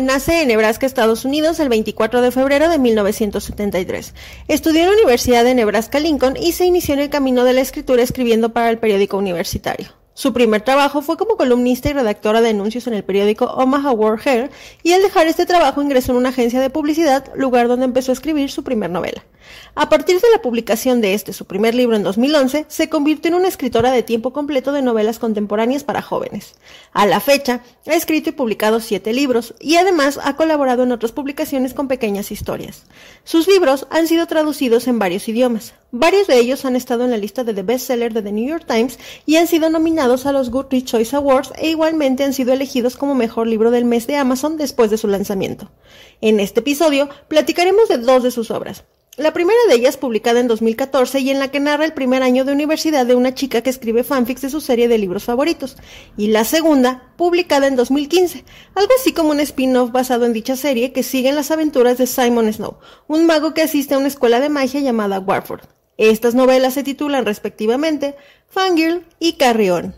Nace en Nebraska, Estados Unidos, el 24 de febrero de 1973. Estudió en la Universidad de Nebraska Lincoln y se inició en el camino de la escritura escribiendo para el periódico universitario. Su primer trabajo fue como columnista y redactora de anuncios en el periódico Omaha World Herald y al dejar este trabajo ingresó en una agencia de publicidad, lugar donde empezó a escribir su primer novela. A partir de la publicación de este, su primer libro en 2011, se convirtió en una escritora de tiempo completo de novelas contemporáneas para jóvenes. A la fecha, ha escrito y publicado siete libros y además ha colaborado en otras publicaciones con pequeñas historias. Sus libros han sido traducidos en varios idiomas. Varios de ellos han estado en la lista de The Bestseller de The New York Times y han sido nominados a los Goodreads Choice Awards e igualmente han sido elegidos como mejor libro del mes de Amazon después de su lanzamiento. En este episodio platicaremos de dos de sus obras. La primera de ellas publicada en 2014 y en la que narra el primer año de universidad de una chica que escribe fanfics de su serie de libros favoritos, y la segunda, publicada en 2015, algo así como un spin-off basado en dicha serie que sigue las aventuras de Simon Snow, un mago que asiste a una escuela de magia llamada Warford. Estas novelas se titulan respectivamente Fangirl y Carrion.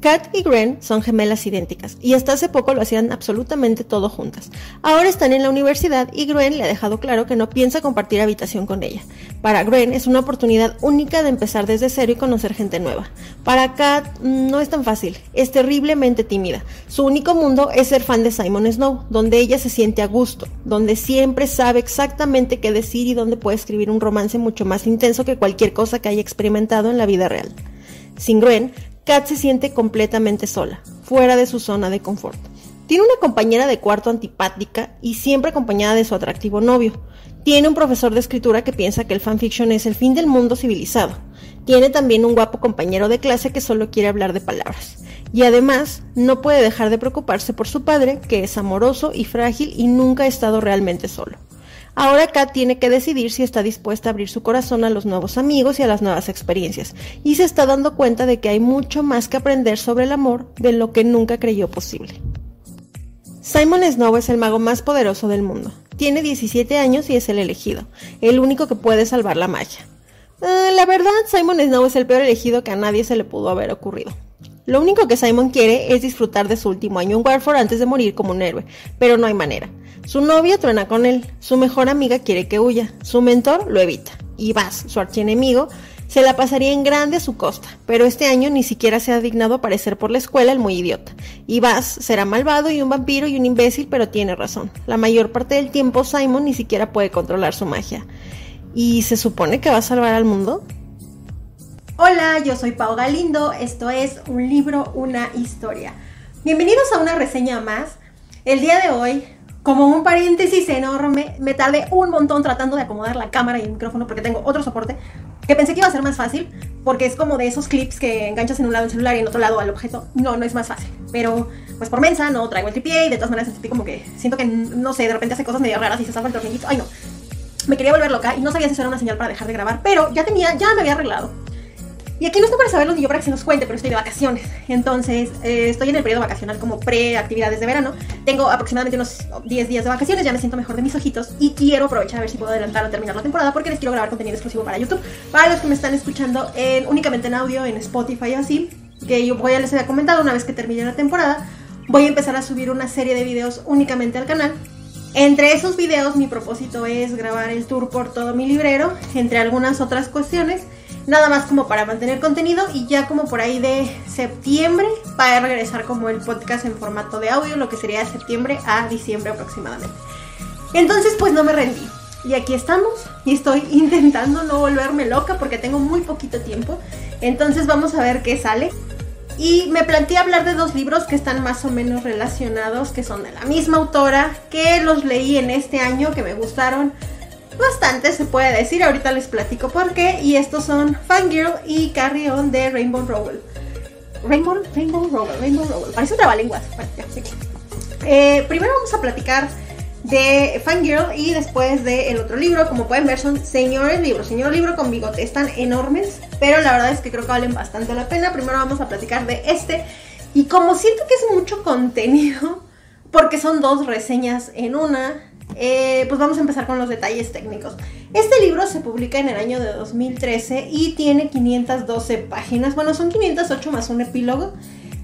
Kat y Gren son gemelas idénticas y hasta hace poco lo hacían absolutamente todo juntas. Ahora están en la universidad y Gren le ha dejado claro que no piensa compartir habitación con ella. Para Gren es una oportunidad única de empezar desde cero y conocer gente nueva. Para Kat mm, no es tan fácil, es terriblemente tímida. Su único mundo es ser fan de Simon Snow, donde ella se siente a gusto, donde siempre sabe exactamente qué decir y donde puede escribir un romance mucho más intenso que cualquier cosa que haya experimentado en la vida real. Sin Gwen, Kat se siente completamente sola, fuera de su zona de confort. Tiene una compañera de cuarto antipática y siempre acompañada de su atractivo novio. Tiene un profesor de escritura que piensa que el fanfiction es el fin del mundo civilizado. Tiene también un guapo compañero de clase que solo quiere hablar de palabras. Y además, no puede dejar de preocuparse por su padre, que es amoroso y frágil y nunca ha estado realmente solo. Ahora Kat tiene que decidir si está dispuesta a abrir su corazón a los nuevos amigos y a las nuevas experiencias, y se está dando cuenta de que hay mucho más que aprender sobre el amor de lo que nunca creyó posible. Simon Snow es el mago más poderoso del mundo. Tiene 17 años y es el elegido, el único que puede salvar la magia. Eh, la verdad, Simon Snow es el peor elegido que a nadie se le pudo haber ocurrido. Lo único que Simon quiere es disfrutar de su último año en Warford antes de morir como un héroe, pero no hay manera. Su novia truena con él, su mejor amiga quiere que huya, su mentor lo evita. Y Baz, su archienemigo, se la pasaría en grande a su costa, pero este año ni siquiera se ha dignado aparecer por la escuela el muy idiota. Y Baz será malvado y un vampiro y un imbécil, pero tiene razón. La mayor parte del tiempo Simon ni siquiera puede controlar su magia. ¿Y se supone que va a salvar al mundo? Hola, yo soy Pau Galindo, esto es Un libro, una historia. Bienvenidos a una reseña más. El día de hoy como un paréntesis enorme, me tardé un montón tratando de acomodar la cámara y el micrófono porque tengo otro soporte que pensé que iba a ser más fácil porque es como de esos clips que enganchas en un lado el celular y en otro lado al objeto. No, no es más fácil. Pero pues por mensa no traigo el tripié y de todas maneras sentí como que siento que no sé, de repente hace cosas medio raras y se salva el tornillito. Ay no. Me quería volver loca y no sabía si eso era una señal para dejar de grabar, pero ya tenía, ya me había arreglado. Y aquí no está para saberlo ni yo para que se nos cuente, pero estoy de vacaciones. Entonces, eh, estoy en el periodo vacacional como pre-actividades de verano. Tengo aproximadamente unos 10 días de vacaciones, ya me siento mejor de mis ojitos y quiero aprovechar a ver si puedo adelantar o terminar la temporada porque les quiero grabar contenido exclusivo para YouTube. Para los que me están escuchando en, únicamente en audio, en Spotify o así, que yo voy a les había comentado una vez que termine la temporada, voy a empezar a subir una serie de videos únicamente al canal. Entre esos videos mi propósito es grabar el tour por todo mi librero, entre algunas otras cuestiones nada más como para mantener contenido y ya como por ahí de septiembre para regresar como el podcast en formato de audio, lo que sería de septiembre a diciembre aproximadamente. Entonces pues no me rendí. Y aquí estamos y estoy intentando no volverme loca porque tengo muy poquito tiempo. Entonces vamos a ver qué sale. Y me planteé hablar de dos libros que están más o menos relacionados, que son de la misma autora, que los leí en este año, que me gustaron bastante, se puede decir. Ahorita les platico por qué. Y estos son Fangirl y Carry On de Rainbow Rowell. Rainbow, Rainbow Rowell, Rainbow Rowell. Parece un trabalenguas. Eh, primero vamos a platicar de Fangirl y después del otro libro. Como pueden ver, son señores libros, señor libro con bigote. Están enormes, pero la verdad es que creo que valen bastante la pena. Primero vamos a platicar de este. Y como siento que es mucho contenido, porque son dos reseñas en una, eh, pues vamos a empezar con los detalles técnicos. Este libro se publica en el año de 2013 y tiene 512 páginas. Bueno, son 508 más un epílogo.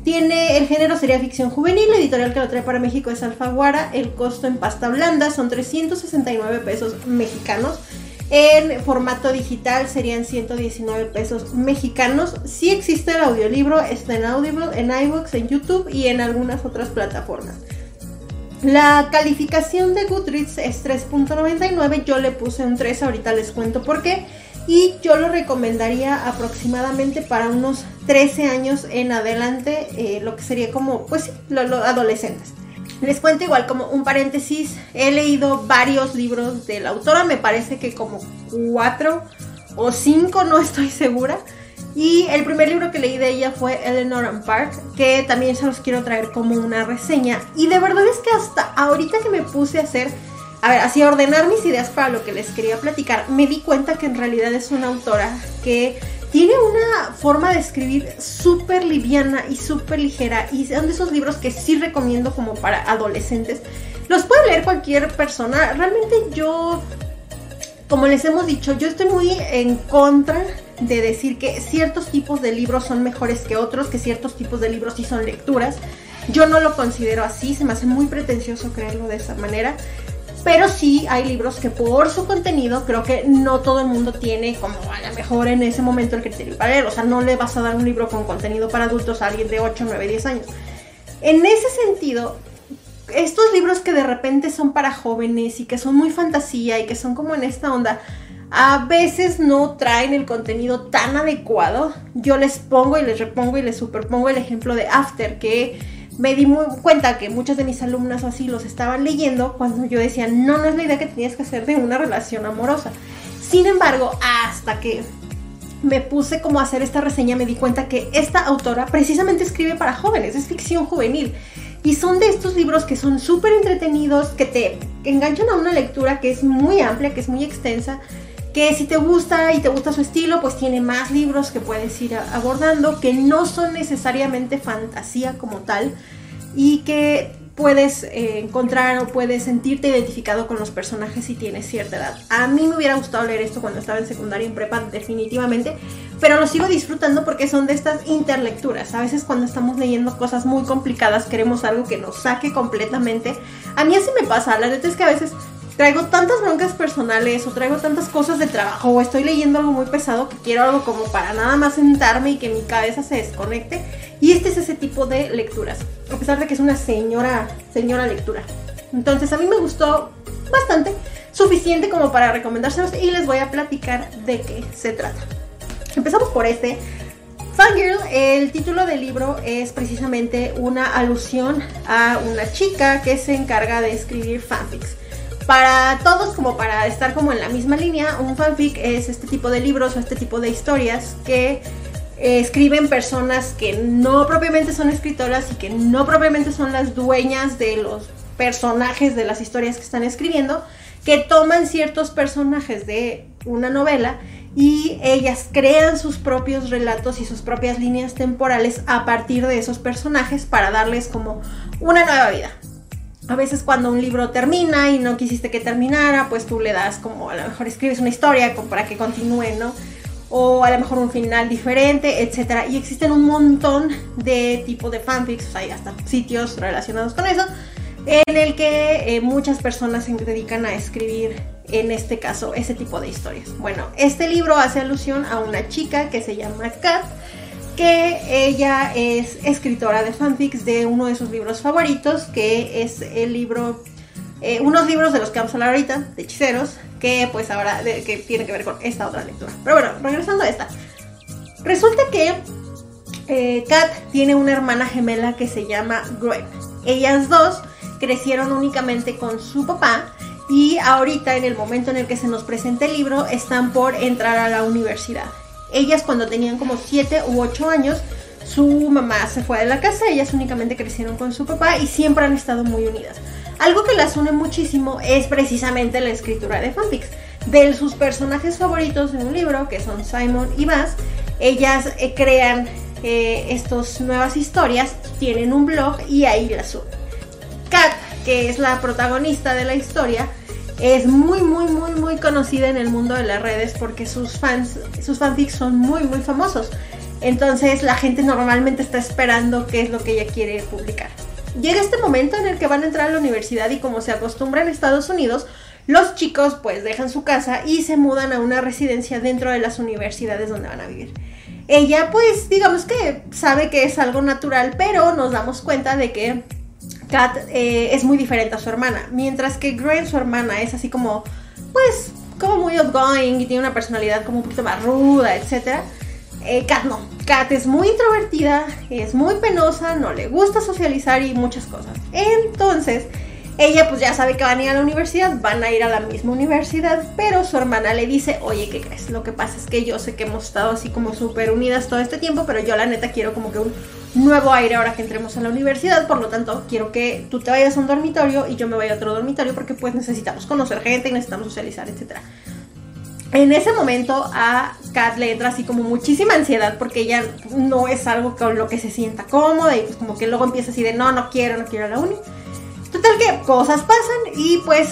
Tiene, el género sería ficción juvenil, la editorial que lo trae para México es Alfaguara, el costo en pasta blanda son 369 pesos mexicanos. En formato digital serían 119 pesos mexicanos. Si existe el audiolibro, está en Audible, en iVoox, en YouTube y en algunas otras plataformas. La calificación de Goodreads es 3.99, yo le puse un 3, ahorita les cuento por qué y yo lo recomendaría aproximadamente para unos 13 años en adelante, eh, lo que sería como, pues sí, los adolescentes. Les cuento igual como un paréntesis, he leído varios libros de la autora, me parece que como cuatro o cinco, no estoy segura. Y el primer libro que leí de ella fue Eleanor and Park, que también se los quiero traer como una reseña. Y de verdad es que hasta ahorita que me puse a hacer a ver, así ordenar mis ideas para lo que les quería platicar, me di cuenta que en realidad es una autora que tiene una forma de escribir súper liviana y súper ligera y son de esos libros que sí recomiendo como para adolescentes. Los puede leer cualquier persona. Realmente yo, como les hemos dicho, yo estoy muy en contra de decir que ciertos tipos de libros son mejores que otros, que ciertos tipos de libros sí son lecturas. Yo no lo considero así, se me hace muy pretencioso creerlo de esa manera. Pero sí hay libros que por su contenido creo que no todo el mundo tiene como a lo mejor en ese momento el criterio para leer. O sea, no le vas a dar un libro con contenido para adultos a alguien de 8, 9, 10 años. En ese sentido, estos libros que de repente son para jóvenes y que son muy fantasía y que son como en esta onda, a veces no traen el contenido tan adecuado. Yo les pongo y les repongo y les superpongo el ejemplo de After, que me di cuenta que muchas de mis alumnas así los estaban leyendo cuando yo decía, no, no es la idea que tenías que hacer de una relación amorosa. Sin embargo, hasta que me puse como a hacer esta reseña, me di cuenta que esta autora precisamente escribe para jóvenes, es ficción juvenil. Y son de estos libros que son súper entretenidos, que te enganchan a una lectura que es muy amplia, que es muy extensa, que si te gusta y te gusta su estilo, pues tiene más libros que puedes ir abordando, que no son necesariamente fantasía como tal y que puedes eh, encontrar o puedes sentirte identificado con los personajes si tienes cierta edad. A mí me hubiera gustado leer esto cuando estaba en secundaria y en prepa definitivamente, pero lo sigo disfrutando porque son de estas interlecturas. A veces cuando estamos leyendo cosas muy complicadas queremos algo que nos saque completamente. A mí así me pasa, la neta es que a veces traigo tantas broncas personales o traigo tantas cosas de trabajo o estoy leyendo algo muy pesado que quiero algo como para nada más sentarme y que mi cabeza se desconecte. Y este es ese tipo de lecturas, a pesar de que es una señora, señora lectura. Entonces a mí me gustó bastante, suficiente como para recomendárselos y les voy a platicar de qué se trata. Empezamos por este. Fangirl, el título del libro es precisamente una alusión a una chica que se encarga de escribir fanfics para todos como para estar como en la misma línea, un fanfic es este tipo de libros o este tipo de historias que eh, escriben personas que no propiamente son escritoras y que no propiamente son las dueñas de los personajes de las historias que están escribiendo, que toman ciertos personajes de una novela y ellas crean sus propios relatos y sus propias líneas temporales a partir de esos personajes para darles como una nueva vida a veces cuando un libro termina y no quisiste que terminara, pues tú le das como a lo mejor escribes una historia para que continúe, ¿no? O a lo mejor un final diferente, etc. Y existen un montón de tipos de fanfics, hay hasta sitios relacionados con eso, en el que eh, muchas personas se dedican a escribir, en este caso, ese tipo de historias. Bueno, este libro hace alusión a una chica que se llama Kat, que ella es escritora de fanfics de uno de sus libros favoritos, que es el libro, eh, unos libros de los que vamos a hablar ahorita, de hechiceros, que pues ahora, que tiene que ver con esta otra lectura. Pero bueno, regresando a esta. Resulta que eh, Kat tiene una hermana gemela que se llama Gwen. Ellas dos crecieron únicamente con su papá y ahorita en el momento en el que se nos presenta el libro están por entrar a la universidad. Ellas cuando tenían como 7 u 8 años, su mamá se fue de la casa, ellas únicamente crecieron con su papá y siempre han estado muy unidas. Algo que las une muchísimo es precisamente la escritura de fanfics. De sus personajes favoritos en un libro, que son Simon y Bass, ellas eh, crean eh, estas nuevas historias, tienen un blog y ahí las suben. Kat, que es la protagonista de la historia, es muy, muy, muy, muy conocida en el mundo de las redes porque sus fans, sus fanfics son muy, muy famosos. Entonces la gente normalmente está esperando qué es lo que ella quiere publicar. Llega este momento en el que van a entrar a la universidad y como se acostumbra en Estados Unidos, los chicos pues dejan su casa y se mudan a una residencia dentro de las universidades donde van a vivir. Ella pues digamos que sabe que es algo natural, pero nos damos cuenta de que Kat eh, es muy diferente a su hermana, mientras que Gwen, su hermana, es así como pues como muy outgoing y tiene una personalidad como un poquito más ruda, etc. Eh, Kat no, Kat es muy introvertida, es muy penosa, no le gusta socializar y muchas cosas. Entonces, ella pues ya sabe que van a ir a la universidad, van a ir a la misma universidad, pero su hermana le dice, oye, ¿qué crees? Lo que pasa es que yo sé que hemos estado así como súper unidas todo este tiempo, pero yo la neta quiero como que un nuevo aire ahora que entremos a la universidad, por lo tanto quiero que tú te vayas a un dormitorio y yo me vaya a otro dormitorio porque pues necesitamos conocer gente y necesitamos socializar, etc. En ese momento a Kat le entra así como muchísima ansiedad porque ella no es algo con lo que se sienta cómoda y pues como que luego empieza así de no, no quiero, no quiero a la uni. Total que cosas pasan y pues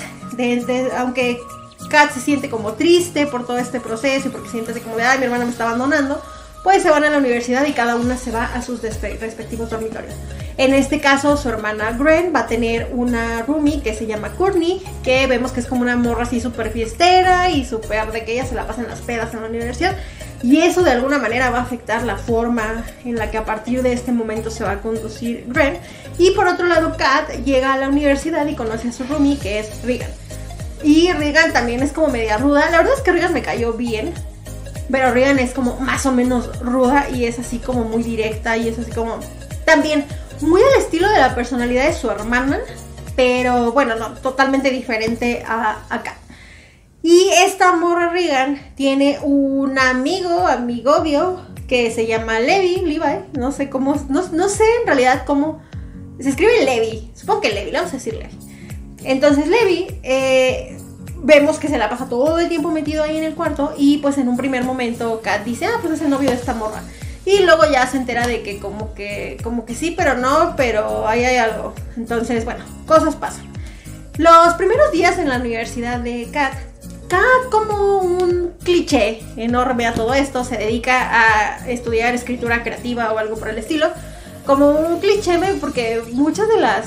aunque Kat se siente como triste por todo este proceso y porque siente como de, ay, mi hermana me está abandonando, pues se van a la universidad y cada una se va a sus respectivos dormitorios. En este caso, su hermana Gren va a tener una roomie que se llama Courtney, que vemos que es como una morra así súper fiestera y súper de que ella se la pasa en las pedas en la universidad. Y eso de alguna manera va a afectar la forma en la que a partir de este momento se va a conducir Ren. Y por otro lado, Kat llega a la universidad y conoce a su roomie, que es Regan. Y Regan también es como media ruda. La verdad es que Regan me cayó bien. Pero Regan es como más o menos ruda y es así como muy directa y es así como también muy al estilo de la personalidad de su hermana. Pero bueno, no, totalmente diferente a, a Kat. Y esta morra Regan tiene un amigo, amigovio, que se llama Levi, Levi, no sé cómo, no, sé en realidad cómo, se escribe Levi, supongo que Levi, le vamos a decir Levi. Entonces Levi, eh, vemos que se la pasa todo el tiempo metido ahí en el cuarto y pues en un primer momento Kat dice, ah, pues es el novio de esta morra. Y luego ya se entera de que como que, como que sí, pero no, pero ahí hay algo. Entonces, bueno, cosas pasan. Los primeros días en la universidad de Kat como un cliché enorme a todo esto, se dedica a estudiar escritura creativa o algo por el estilo, como un cliché porque muchas de las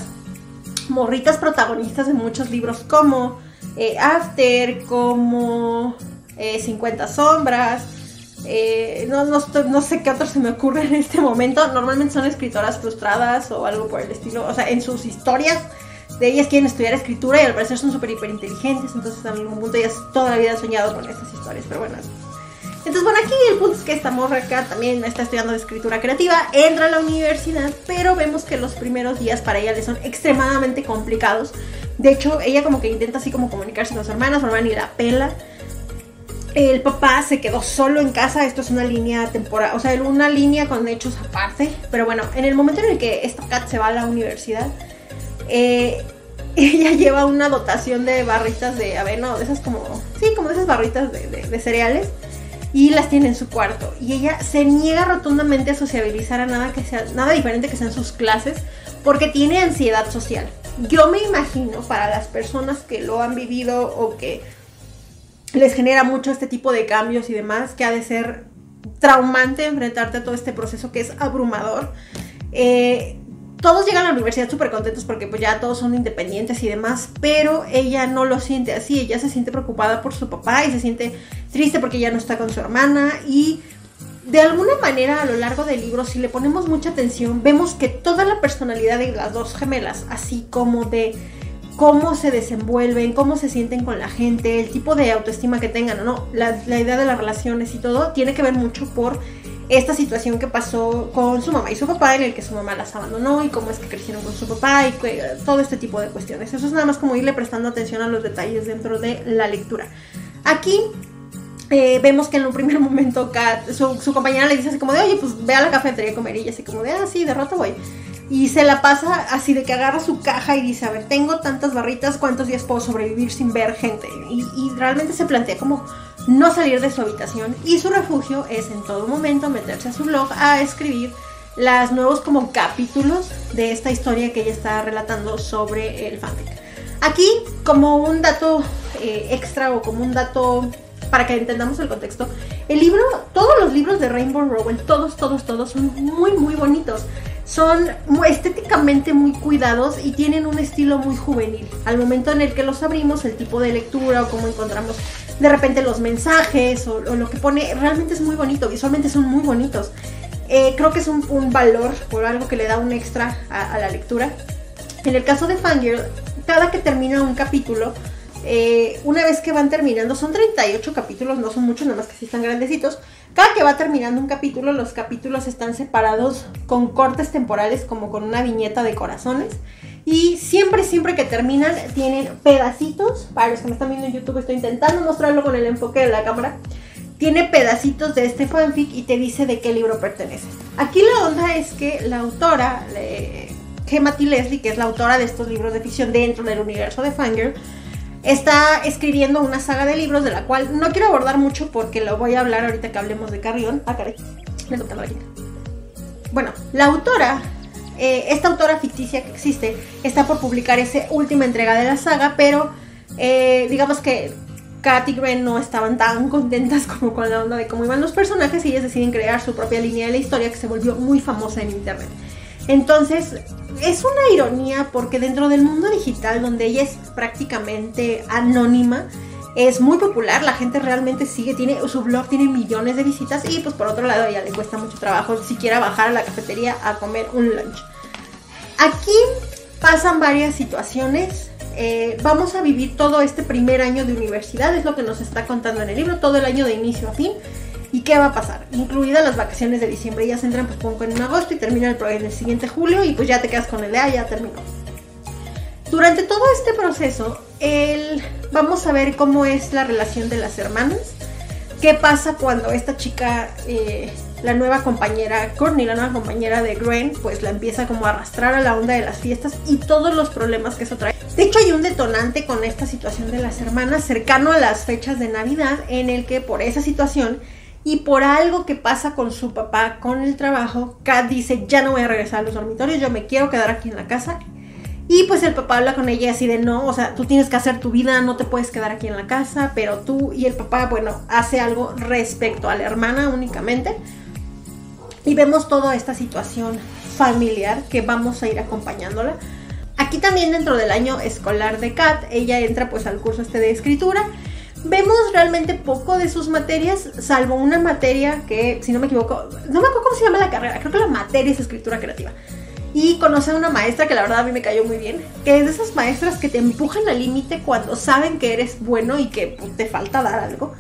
morritas protagonistas de muchos libros como eh, After, como 50 eh, sombras, eh, no, no, sé qué otro se me ocurre en este momento, normalmente son escritoras frustradas o algo por el estilo, o sea, en sus historias de ellas quieren estudiar escritura y al parecer son súper hiper inteligentes, entonces en algún punto ellas toda la vida han soñado con estas historias, pero bueno. Entonces, bueno, aquí el punto es que esta morra acá también está estudiando escritura creativa, entra a la universidad, pero vemos que los primeros días para ella le son extremadamente complicados. De hecho, ella como que intenta así como comunicarse con sus hermanos, su hermana ni la pela. El papá se quedó solo en casa, esto es una línea temporal, o sea, una línea con hechos aparte, pero bueno, en el momento en el que esta cat se va a la universidad, eh, ella lleva una dotación de barritas de avena, de esas como, sí, como esas barritas de, cereales, y las tiene en su cuarto. Y ella se niega rotundamente a sociabilizar a nada que sea, nada diferente que sean sus clases, porque tiene ansiedad social. Yo me imagino para las personas que lo han vivido o que les genera mucho este tipo de cambios y demás, que ha de ser traumante enfrentarte a todo este proceso que es abrumador. Eh, todos llegan a la universidad súper contentos porque pues ya todos son independientes y demás, pero ella no lo siente así, ella se siente preocupada por su papá y se siente triste porque ya no está con su hermana y de alguna manera a lo largo del libro, si le ponemos mucha atención, vemos que toda la personalidad de las dos gemelas, así como de cómo se desenvuelven, cómo se sienten con la gente, el tipo de autoestima que tengan, ¿no? La, la idea de las relaciones y todo, tiene que ver mucho por esta situación que pasó con su mamá y su papá, en el que su mamá las abandonó y cómo es que crecieron con su papá y todo este tipo de cuestiones. Eso es nada más como irle prestando atención a los detalles dentro de la lectura. Aquí eh, vemos que en un primer momento su, compañera le dice así como de, oye, pues ve a la cafetería a comer y ella así como de, ah, sí, de rato voy. Y se la pasa así de que agarra su caja y dice, a ver, tengo tantas barritas, ¿cuántos días puedo sobrevivir sin ver gente? Y realmente se plantea como no salir de su habitación y su refugio es en todo momento meterse a su blog a escribir los nuevos como capítulos de esta historia que ella está relatando sobre el fanfic. Aquí, como un dato eh, extra o como un dato para que entendamos el contexto, el libro, todos los libros de Rainbow Rowell, todos, todos, todos son muy, muy bonitos. Son estéticamente muy cuidados y tienen un estilo muy juvenil. Al momento en el que los abrimos, el tipo de lectura o cómo encontramos de repente los mensajes o, lo que pone, realmente es muy bonito, visualmente son muy bonitos. Eh, creo que es un, valor por algo que le da un extra a, a la lectura. En el caso de Fangirl, cada que termina un capítulo, eh, una vez que van terminando, son 38 capítulos, no son muchos, nada más que sí están grandecitos. Cada que va terminando un capítulo, los capítulos están separados con cortes temporales, como con una viñeta de corazones. Y siempre, siempre que terminan, tienen pedacitos. Para los que me están viendo en YouTube, estoy intentando mostrarlo con el enfoque de la cámara. Tiene pedacitos de este fanfic y te dice de qué libro pertenece. Aquí la onda es que la autora, Gemma T. Leslie, que es la autora de estos libros de ficción dentro del universo de Fangirl, está escribiendo una saga de libros de la cual no quiero abordar mucho porque lo voy a hablar ahorita que hablemos de Carrión. Ah, caray, me toca la Bueno, la autora, eh, esta autora ficticia que existe, está por publicar esa última entrega de la saga, pero eh, digamos que Kat y no estaban tan contentas como con la onda de cómo iban los personajes y ellas deciden crear su propia línea de la historia que se volvió muy famosa en internet. Entonces, es una ironía porque dentro del mundo digital, donde ella es prácticamente anónima, es muy popular, la gente realmente sigue, tiene su blog tiene millones de visitas y pues por otro lado a ella le cuesta mucho trabajo siquiera bajar a la cafetería a comer un lunch. Aquí pasan varias situaciones. Eh, vamos a vivir todo este primer año de universidad, es lo que nos está contando en el libro, todo el año de inicio a fin. ¿Y qué va a pasar? Incluidas las vacaciones de diciembre. Ellas entran pues poco en agosto y terminan el, en el siguiente julio y pues ya te quedas con el de, ah, ya terminó. Durante todo este proceso, el, vamos a ver cómo es la relación de las hermanas. ¿Qué pasa cuando esta chica, eh, la nueva compañera, Courtney, la nueva compañera de Gwen, pues la empieza como a arrastrar a la onda de las fiestas y todos los problemas que eso trae? De hecho, hay un detonante con esta situación de las hermanas cercano a las fechas de Navidad en el que por esa situación y por algo que pasa con su papá, con el trabajo, Kat dice, ya no voy a regresar a los dormitorios, yo me quiero quedar aquí en la casa. Y pues el papá habla con ella así de, no, o sea, tú tienes que hacer tu vida, no te puedes quedar aquí en la casa, pero tú y el papá, bueno, hace algo respecto a la hermana únicamente. Y vemos toda esta situación familiar que vamos a ir acompañándola. Aquí también dentro del año escolar de Kat, ella entra pues al curso este de escritura vemos realmente poco de sus materias, salvo una materia que, si no me equivoco, no me acuerdo cómo se llama la carrera, creo que la materia es escritura creativa. Y conoce a una maestra que la verdad a mí me cayó muy bien, que es de esas maestras que te empujan al límite cuando saben que eres bueno y que pues, te falta dar algo.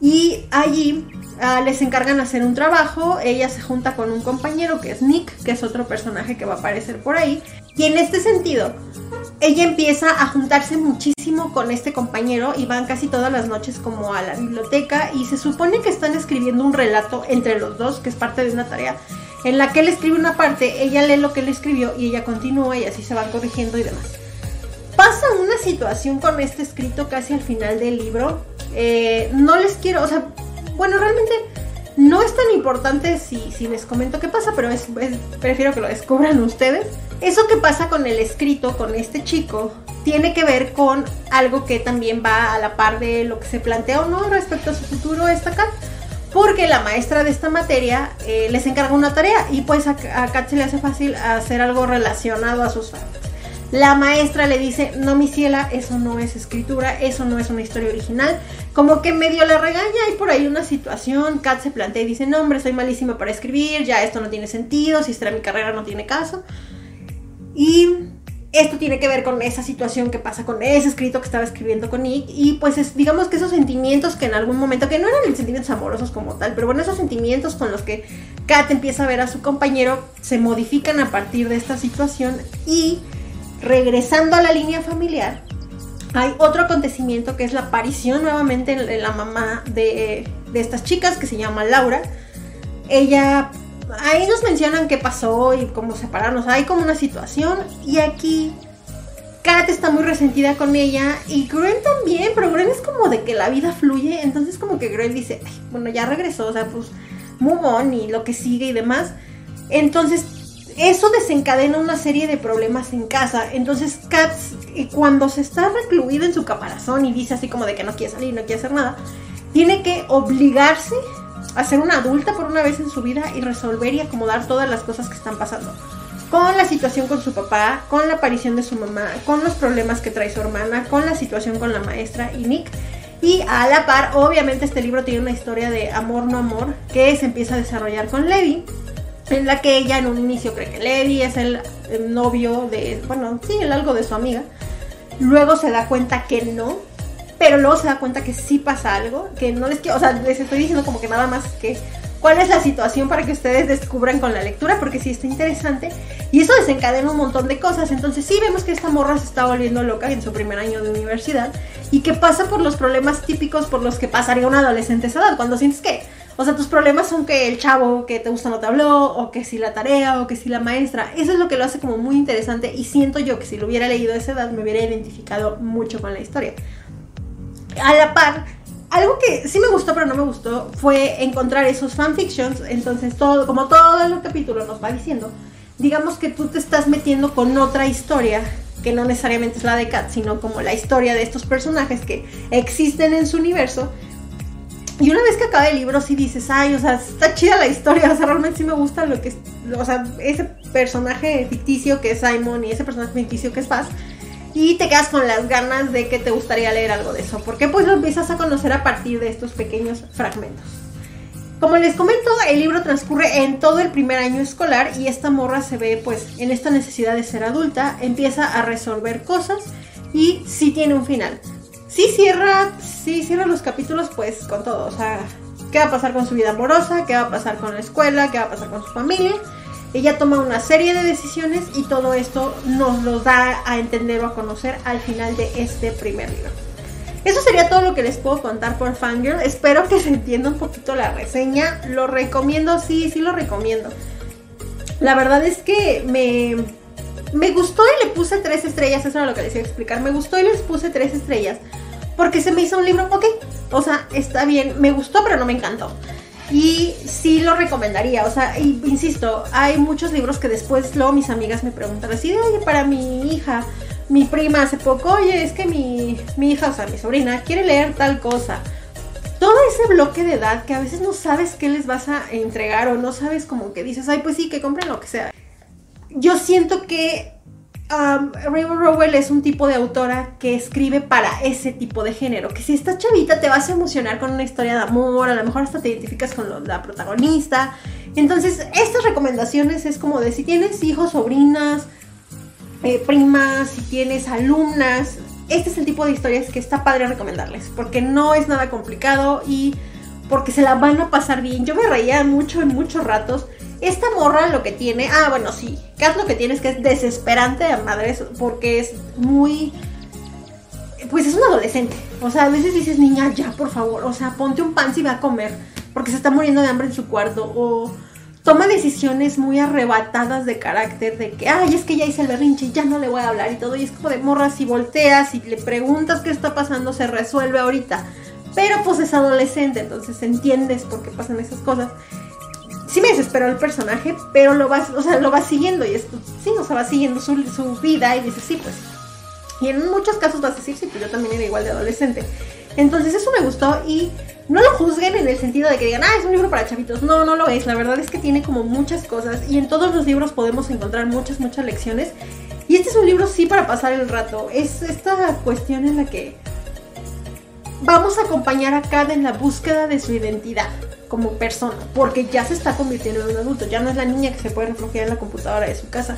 Y allí uh, les encargan hacer un trabajo, ella se junta con un compañero que es Nick, que es otro personaje que va a aparecer por ahí. Y en este sentido, ella empieza a juntarse muchísimo con este compañero y van casi todas las noches como a la biblioteca y se supone que están escribiendo un relato entre los dos, que es parte de una tarea, en la que él escribe una parte, ella lee lo que él escribió y ella continúa y así se van corrigiendo y demás. Pasa una situación con este escrito casi al final del libro. Eh, no les quiero, o sea, bueno, realmente no es tan importante si, les comento qué pasa, pero prefiero que lo descubran ustedes. Eso que pasa con el escrito, con este chico, tiene que ver con algo que también va a la par de lo que se plantea o no respecto a su futuro esta Kat. Porque la maestra de esta materia eh, les encarga una tarea y pues a, a Kat se le hace fácil hacer algo relacionado a sus. La maestra le dice, no mi ciela, eso no es escritura, eso no es una historia original. Como que medio la regaña, hay por ahí una situación, Kat se plantea y dice, no hombre, soy malísima para escribir, ya esto no tiene sentido, si será mi carrera no tiene caso. Y esto tiene que ver con esa situación que pasa con ese escrito que estaba escribiendo con Nick. Y pues es, digamos que esos sentimientos que en algún momento, que no eran sentimientos amorosos como tal, pero bueno, esos sentimientos con los que Kat empieza a ver a su compañero se modifican a partir de esta situación y regresando a la línea familiar, hay otro acontecimiento que es la aparición nuevamente de la mamá de, estas chicas que se llama Laura. Ella, ahí nos mencionan qué pasó y cómo separarnos. hay como una situación y aquí Kat está muy resentida con ella y Gren también, pero Gren es como de que la vida fluye, entonces como que Gren dice, bueno, ya regresó, o sea, pues move on y lo que sigue y demás. Entonces eso desencadena una serie de problemas en casa. Entonces Katz, cuando se está recluida en su caparazón y dice así como de que no quiere salir, no quiere hacer nada, tiene que obligarse a ser una adulta por una vez en su vida y resolver y acomodar todas las cosas que están pasando. Con la situación con su papá, con la aparición de su mamá, con los problemas que trae su hermana, con la situación con la maestra y Nick. Y a la par, obviamente este libro tiene una historia de amor no amor que se empieza a desarrollar con Levi, en la que ella en un inicio cree que Levi es el, novio de, bueno, sí, el algo de su amiga. Luego se da cuenta que no, pero luego se da cuenta que sí pasa algo, que no les quiero, o sea, les estoy diciendo como que nada más que cuál es la situación para que ustedes descubran con la lectura, porque sí está interesante. Y eso desencadena un montón de cosas. Entonces sí vemos que esta morra se está volviendo loca en su primer año de universidad y que pasa por los problemas típicos por los que pasaría un adolescente esa edad, cuando sientes que, o sea, tus problemas son que el chavo que te gusta no te habló, o que si la tarea, o que si la maestra. Eso es lo que lo hace como muy interesante y siento yo que si lo hubiera leído a esa edad me hubiera identificado mucho con la historia. A la par, algo que sí me gustó pero no me gustó fue encontrar esos fanfictions, entonces todo, como todo el capítulo nos va diciendo, digamos que tú te estás metiendo con otra historia que no necesariamente es la de Kat, sino como la historia de estos personajes que existen en su universo. Y una vez que acaba el libro, sí dices, ay, o sea, está chida la historia, o sea, realmente sí me gusta lo que es, o sea, ese personaje ficticio que es Simon y ese personaje ficticio que es Paz. Y te quedas con las ganas de que te gustaría leer algo de eso, porque pues lo empiezas a conocer a partir de estos pequeños fragmentos. Como les comento, el libro transcurre en todo el primer año escolar y esta morra se ve pues en esta necesidad de ser adulta, empieza a resolver cosas y sí tiene un final. Sí cierra, sí cierra los capítulos pues con todo, o sea, qué va a pasar con su vida amorosa, qué va a pasar con la escuela, qué va a pasar con su familia. Ella toma una serie de decisiones y todo esto nos lo da a entender o a conocer al final de este primer libro. Eso sería todo lo que les puedo contar por Fangirl. Espero que se entienda un poquito la reseña. Lo recomiendo, sí, sí lo recomiendo. La verdad es que me, me gustó y le puse tres estrellas. Eso era lo que les iba a explicar. Me gustó y les puse tres estrellas. Porque se me hizo un libro, ok. O sea, está bien. Me gustó, pero no me encantó. Y sí lo recomendaría, o sea, insisto, hay muchos libros que después luego mis amigas me preguntan así, oye, para mi hija, mi prima hace poco, oye, es que mi, hija, o sea, mi sobrina, quiere leer tal cosa. Todo ese bloque de edad que a veces no sabes qué les vas a entregar o no sabes como que dices, ay, pues sí, que compren lo que sea. Yo siento que um, Rainbow Rowell es un tipo de autora que escribe para ese tipo de género. Que si estás chavita te vas a emocionar con una historia de amor, a lo mejor hasta te identificas con la protagonista. Entonces, estas recomendaciones es como de si tienes hijos, sobrinas, eh, primas, si tienes alumnas. Este es el tipo de historias que está padre recomendarles, porque no es nada complicado y porque se la van a pasar bien. Yo me reía mucho en muchos ratos. Esta morra lo que tiene, ah, bueno, sí, Kat lo que tiene es que es desesperante de madres porque es muy pues es un adolescente. O sea, a veces dices, niña, ya, por favor, o sea, ponte un pan si va a comer, porque se está muriendo de hambre en su cuarto, o toma decisiones muy arrebatadas de carácter, de que, ay, es que ya hice el berrinche ya no le voy a hablar y todo, y es como de morras si volteas y le preguntas qué está pasando, se resuelve ahorita. Pero pues es adolescente, entonces entiendes por qué pasan esas cosas. Sí me desesperó el personaje, pero lo vas, o sea, lo vas siguiendo y esto, sí, o sea, va siguiendo su, su vida y dices, sí, pues. Y en muchos casos vas a decir, sí, pues yo también era igual de adolescente. Entonces eso me gustó y no lo juzguen en el sentido de que digan, ah, es un libro para chavitos. No, no lo es. La verdad es que tiene como muchas cosas y en todos los libros podemos encontrar muchas, muchas lecciones. Y este es un libro sí para pasar el rato. Es esta cuestión en la que vamos a acompañar a Kat en la búsqueda de su identidad como persona, porque ya se está convirtiendo en un adulto, ya no es la niña que se puede refugiar en la computadora de su casa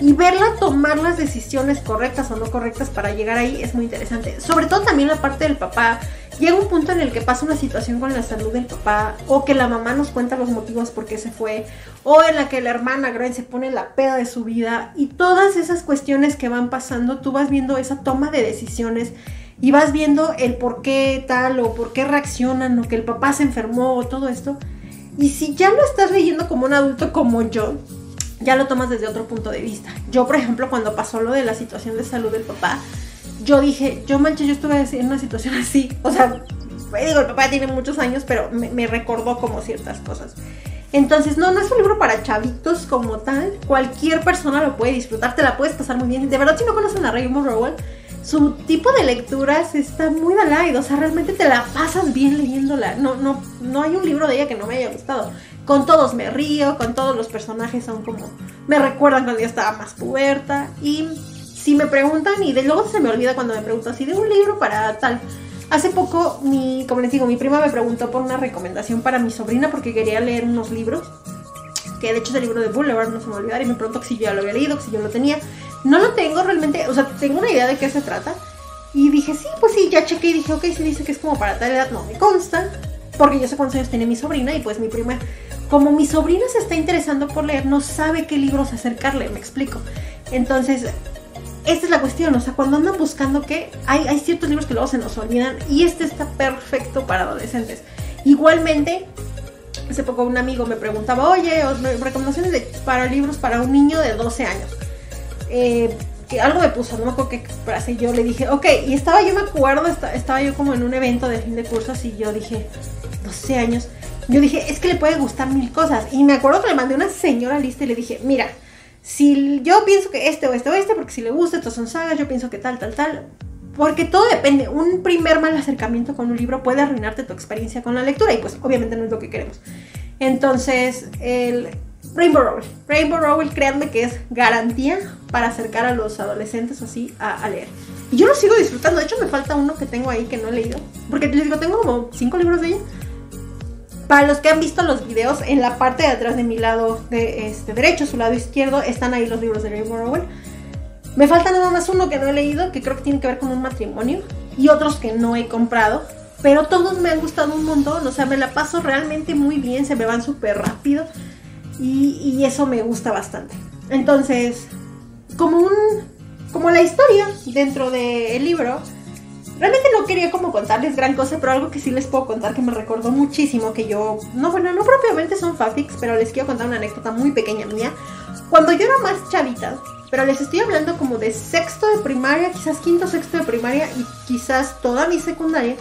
y verla tomar las decisiones correctas o no correctas para llegar ahí es muy interesante. Sobre todo también la parte del papá. Llega un punto en el que pasa una situación con la salud del papá o que la mamá nos cuenta los motivos por qué se fue o en la que la hermana Gwen se pone la peda de su vida y todas esas cuestiones que van pasando, tú vas viendo esa toma de decisiones y vas viendo el por qué tal o por qué reaccionan o que el papá se enfermó o todo esto. Y si ya lo estás leyendo como un adulto como yo, ya lo tomas desde otro punto de vista. Yo, por ejemplo, cuando pasó lo de la situación de salud del papá, yo dije, yo manches, yo estuve en una situación así. O sea, digo, el papá tiene muchos años, pero me, recordó como ciertas cosas. Entonces, no, no es un libro para chavitos como tal. Cualquier persona lo puede disfrutar, te la puedes pasar muy bien. De verdad, si no conocen a Raymond Rowell, su tipo de lecturas está muy light, o sea, realmente te la pasas bien leyéndola. No, no, no hay un libro de ella que no me haya gustado. Con todos me río, con todos los personajes son como. Me recuerdan cuando yo estaba más puberta. Y si me preguntan, y de luego se me olvida cuando me preguntan si de un libro para tal. Hace poco, mi, como les digo, mi prima me preguntó por una recomendación para mi sobrina porque quería leer unos libros. Que de hecho el libro de Boulevard, no se me olvidar. Y me preguntó si yo ya lo había leído, si yo lo tenía. No lo tengo realmente, o sea, tengo una idea de qué se trata. Y dije, sí, pues sí, ya chequé y dije, ok, si dice que es como para tal edad, no me consta. Porque yo sé cuántos años tiene mi sobrina y pues mi prima como mi sobrina se está interesando por leer, no sabe qué libros acercarle, me explico. Entonces, esta es la cuestión, o sea, cuando andan buscando que hay, hay ciertos libros que luego se nos olvidan y este está perfecto para adolescentes. Igualmente, hace poco un amigo me preguntaba, oye, recomendaciones de, para libros para un niño de 12 años. Eh, que algo me puso, no me acuerdo qué frase, yo le dije, ok, y estaba, yo me acuerdo, estaba yo como en un evento de fin de cursos y yo dije, 12 años yo dije, es que le puede gustar mil cosas. Y me acuerdo que le mandé una señora lista y le dije, mira, si yo pienso que este o este o este, porque si le gusta, estos son sagas, yo pienso que tal, tal, tal. Porque todo depende. Un primer mal acercamiento con un libro puede arruinarte tu experiencia con la lectura y pues obviamente no es lo que queremos. Entonces, el Rainbow Rowell. Rainbow Rowell, créanme que es garantía para acercar a los adolescentes así a, a, leer. Y yo lo sigo disfrutando. De hecho, me falta uno que tengo ahí que no he leído. Porque les digo, tengo como cinco libros de ella. Para los que han visto los videos, en la parte de atrás de mi lado de este, derecho, su lado izquierdo, están ahí los libros de Raymond Rowell. Me falta nada más uno que no he leído, que creo que tiene que ver con un matrimonio, y otros que no he comprado, pero todos me han gustado un montón, o sea, me la paso realmente muy bien, se me van súper rápido, y, eso me gusta bastante. Entonces, como un, como la historia dentro del libro, Realmente no quería como contarles gran cosa, pero algo que sí les puedo contar que me recordó muchísimo, que yo, no, bueno, no propiamente son fanfics, pero les quiero contar una anécdota muy pequeña mía. Cuando yo era más chavita, pero les estoy hablando como de sexto de primaria, quizás quinto, sexto de primaria y quizás toda mi secundaria,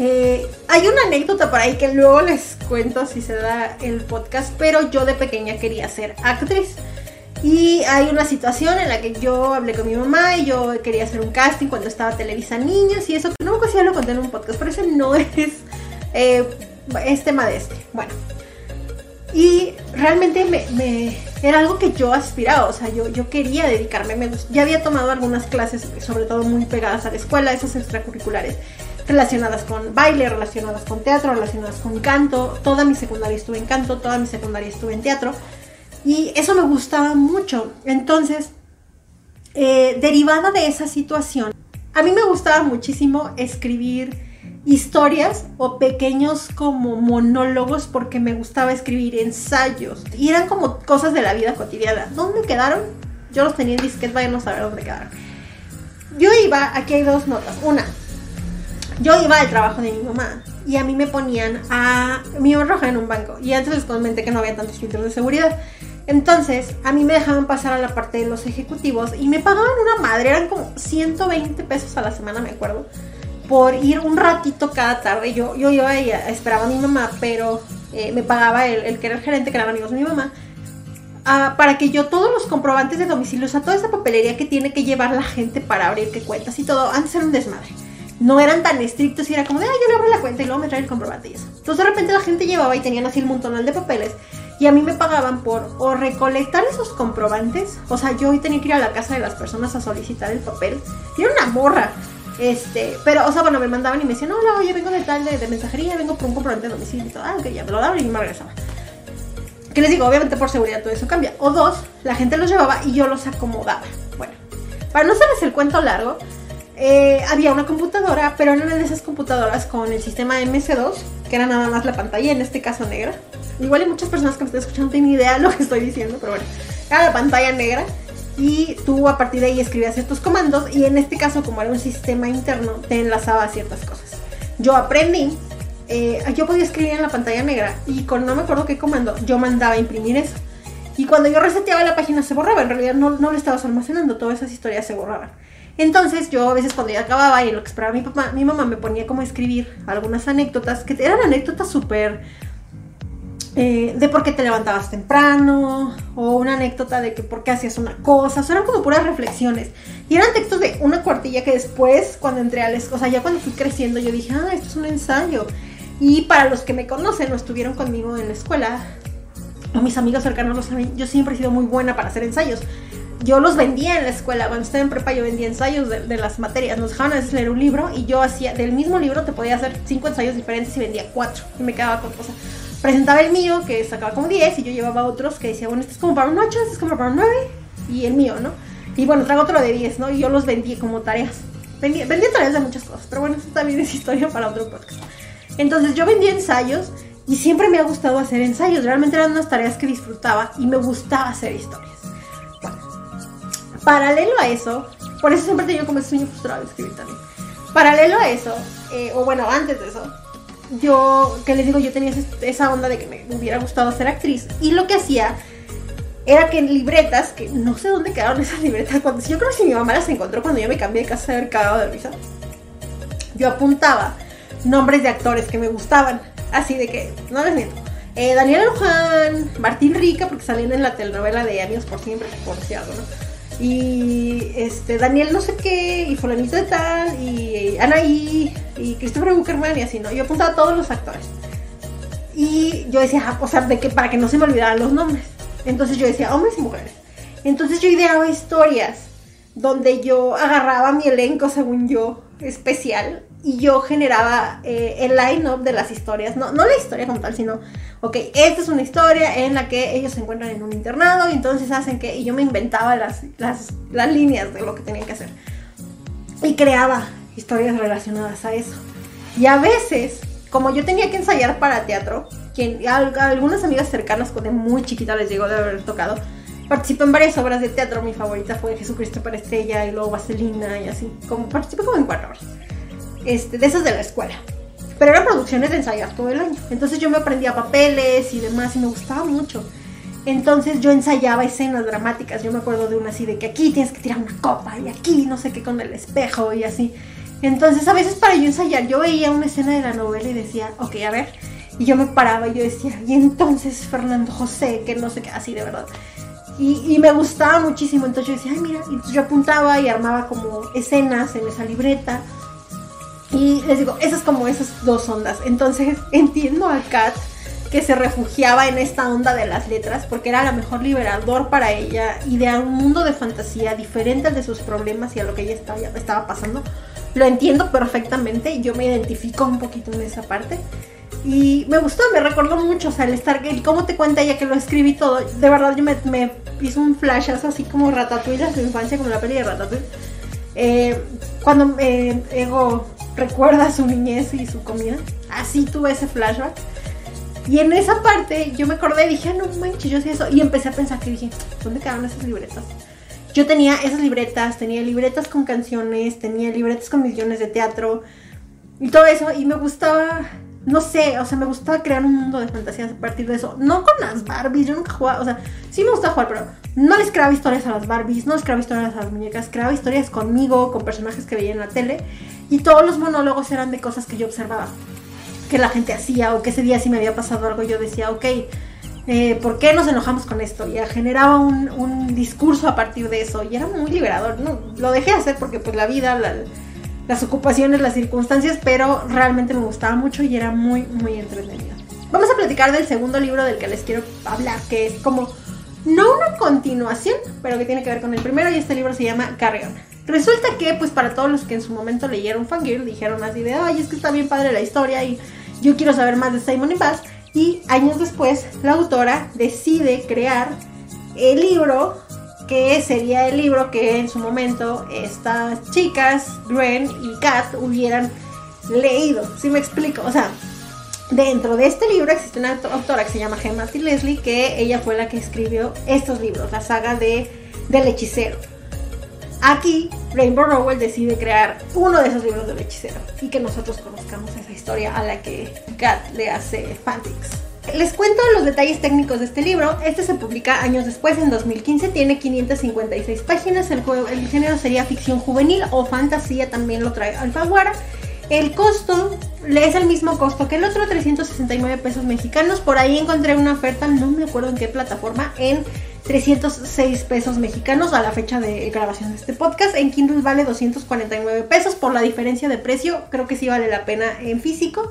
eh, hay una anécdota por ahí que luego les cuento si se da el podcast, pero yo de pequeña quería ser actriz. Y hay una situación en la que yo hablé con mi mamá y yo quería hacer un casting cuando estaba Televisa Niños y eso, no me acuerdo lo conté en un podcast, pero ese no es, eh, es tema de este. Bueno, y realmente me, era algo que yo aspiraba, o sea, yo, yo quería dedicarme, me, ya había tomado algunas clases, sobre todo muy pegadas a la escuela, esas extracurriculares, relacionadas con baile, relacionadas con teatro, relacionadas con canto, toda mi secundaria estuve en canto, toda mi secundaria estuve en teatro. Y eso me gustaba mucho. Entonces, eh, derivada de esa situación, a mí me gustaba muchísimo escribir historias o pequeños como monólogos porque me gustaba escribir ensayos y eran como cosas de la vida cotidiana. ¿Dónde quedaron? Yo los tenía en disquete, vayan a saber dónde quedaron. Yo iba, aquí hay dos notas. Una, yo iba al trabajo de mi mamá y a mí me ponían a mi roja en un banco y antes les comenté que no había tantos filtros de seguridad. Entonces, a mí me dejaban pasar a la parte de los ejecutivos y me pagaban una madre, eran como 120 pesos a la semana, me acuerdo, por ir un ratito cada tarde. Yo, yo iba y esperaba a mi mamá, pero eh, me pagaba el, que era el gerente, que eran amigos de mi mamá, ah, para que yo todos los comprobantes de domicilio, o sea, toda esa papelería que tiene que llevar la gente para abrir que cuentas y todo, antes era un desmadre. No eran tan estrictos y era como de, ay, yo le abro la cuenta y luego me trae el comprobante y eso. Entonces de repente la gente llevaba y tenían así el montonal de papeles y a mí me pagaban por o recolectar esos comprobantes. O sea, yo hoy tenía que ir a la casa de las personas a solicitar el papel. Y era una morra. Este, pero, o sea, bueno, me mandaban y me decían, hola, oye, vengo de tal de, mensajería, vengo por un comprobante de domicilio y todo. Ah, ok, ya me lo daban y me regresaba. Que les digo, obviamente por seguridad todo eso cambia. O dos, la gente los llevaba y yo los acomodaba. Bueno, para no hacerles el cuento largo, eh, había una computadora, pero era una de esas computadoras con el sistema MS2, que era nada más la pantalla, en este caso negra. Igual hay muchas personas que me están escuchando tienen idea de lo que estoy diciendo, pero bueno, era la pantalla negra y tú a partir de ahí escribías ciertos comandos y en este caso como era un sistema interno te enlazaba a ciertas cosas. Yo aprendí, eh, yo podía escribir en la pantalla negra y con no me acuerdo qué comando yo mandaba a imprimir eso. Y cuando yo reseteaba la página se borraba, en realidad no, no lo estabas almacenando, todas esas historias se borraban. Entonces yo a veces cuando ya acababa y lo que esperaba mi papá, mi mamá me ponía como escribir algunas anécdotas, que eran anécdotas súper... Eh, de por qué te levantabas temprano, o una anécdota de que por qué hacías una cosa, o eran como puras reflexiones Y eran textos de una cuartilla que después, cuando entré a la escuela, o sea, ya cuando fui creciendo, yo dije, ah, esto es un ensayo. Y para los que me conocen o estuvieron conmigo en la escuela, o mis amigos cercanos lo saben, yo siempre he sido muy buena para hacer ensayos. Yo los vendía en la escuela, cuando estaba en prepa yo vendía ensayos de, las materias, nos dejaban a veces leer un libro y yo hacía, del mismo libro te podía hacer cinco ensayos diferentes y vendía cuatro y me quedaba con cosas. Presentaba el mío que sacaba como 10 y yo llevaba otros que decía, bueno, este es como para un 8, este es como para un 9 y el mío, ¿no? Y bueno, traigo otro de 10, ¿no? Y yo los vendí como tareas. Vendía, vendía tareas de muchas cosas, pero bueno, eso también es historia para otro podcast. Entonces yo vendía ensayos y siempre me ha gustado hacer ensayos. Realmente eran unas tareas que disfrutaba y me gustaba hacer historias. Paralelo a eso, por eso siempre he tenido como ese sueño frustrado de escribir también. Paralelo a eso, eh, o bueno, antes de eso, yo, que les digo, yo tenía esa onda de que me hubiera gustado ser actriz. Y lo que hacía era que en libretas, que no sé dónde quedaron esas libretas, cuando, yo creo que si mi mamá las encontró cuando yo me cambié de casa de haber cagado de risa, yo apuntaba nombres de actores que me gustaban. Así de que, no les miento. Eh, Daniel Luján, Martín Rica, porque salían en la telenovela de Amigos por Siempre, por decir algo, ¿no? Y este, Daniel no sé qué, y Fulanito de Tal, y Anaí, y Christopher Buckerman, y así, ¿no? Yo apuntaba a todos los actores. Y yo decía, ah, o sea, de que, para que no se me olvidaran los nombres. Entonces yo decía, hombres y mujeres. Entonces yo ideaba historias donde yo agarraba mi elenco, según yo, especial, y yo generaba eh, el line-up de las historias, no, no la historia como tal, sino, ok, esta es una historia en la que ellos se encuentran en un internado y entonces hacen que, y yo me inventaba las, las, las líneas de lo que tenían que hacer. Y creaba historias relacionadas a eso. Y a veces, como yo tenía que ensayar para teatro, quien, algunas amigas cercanas, cuando muy chiquita les llegó de haber tocado, participé en varias obras de teatro. Mi favorita fue Jesucristo para Estrella y luego Vaselina y así. Como, participé como en cuatro horas este, de esas de la escuela. Pero eran producciones de ensayar todo el año. Entonces yo me aprendía papeles y demás y me gustaba mucho. Entonces yo ensayaba escenas dramáticas. Yo me acuerdo de una así de que aquí tienes que tirar una copa y aquí no sé qué con el espejo y así. Entonces a veces para yo ensayar yo veía una escena de la novela y decía, ok, a ver. Y yo me paraba y yo decía, y entonces Fernando José, que no sé qué, así de verdad. Y, y, me gustaba muchísimo. Entonces yo decía, ay, mira. Y yo apuntaba y armaba como escenas en esa libreta. Y les digo, esas como esas dos ondas. Entonces entiendo a Kat que se refugiaba en esta onda de las letras porque era la mejor liberador para ella y de un mundo de fantasía diferente al de sus problemas y a lo que ella estaba, estaba pasando. Lo entiendo perfectamente, yo me identifico un poquito en esa parte. Y me gustó, me recordó mucho, o sea, el y cómo te cuenta ella que lo escribí todo. De verdad, yo me, me hizo un flashazo así como Ratatouille de su infancia, como la peli de Ratatouille. Eh, cuando eh, Ego recuerda su niñez y su comida. Así tuve ese flashback. Y en esa parte yo me acordé dije, ah, no manches, yo hacía eso. Y empecé a pensar que dije, ¿dónde quedaron esas libretas? Yo tenía esas libretas, tenía libretas con canciones, tenía libretas con millones de teatro y todo eso. Y me gustaba, no sé, o sea, me gustaba crear un mundo de fantasías a partir de eso. No con las Barbies, yo nunca jugaba, o sea, sí me gusta jugar, pero no les creaba historias a las Barbies, no les creaba historias a las muñecas, creaba historias conmigo, con personajes que veía en la tele. Y todos los monólogos eran de cosas que yo observaba, que la gente hacía o que ese día si me había pasado algo yo decía, ok, eh, ¿por qué nos enojamos con esto? Y generaba un, discurso a partir de eso y era muy liberador. No, lo dejé de hacer porque pues la vida, las ocupaciones, las circunstancias, pero realmente me gustaba mucho y era muy, muy entretenido. Vamos a platicar del segundo libro del que les quiero hablar, que es como no una continuación, pero que tiene que ver con el primero y este libro se llama Carrion. Resulta que, pues para todos los que en su momento leyeron Fangirl, dijeron así de, ay, es que está bien padre la historia y yo quiero saber más de Simon y Bass. Y años después, la autora decide crear el libro que sería el libro que en su momento estas chicas, Gwen y Kat, hubieran leído. ¿Sí me explico? O sea, dentro de este libro existe una autora que se llama Gemma T. Leslie, que ella fue la que escribió estos libros, la saga de del hechicero. Aquí, Rainbow Rowell decide crear uno de esos libros del hechicero y que nosotros conozcamos esa historia a la que Kat le hace fanfics. Les cuento los detalles técnicos de este libro. Este se publica años después, en 2015. Tiene 556 páginas. El, el género sería ficción juvenil o fantasía, también lo trae Alfaguara. El costo es el mismo costo que el otro, 369 pesos mexicanos. Por ahí encontré una oferta, no me acuerdo en qué plataforma, en 306 pesos mexicanos a la fecha de grabación de este podcast. En Kindle vale 249 pesos por la diferencia de precio. Creo que sí vale la pena en físico.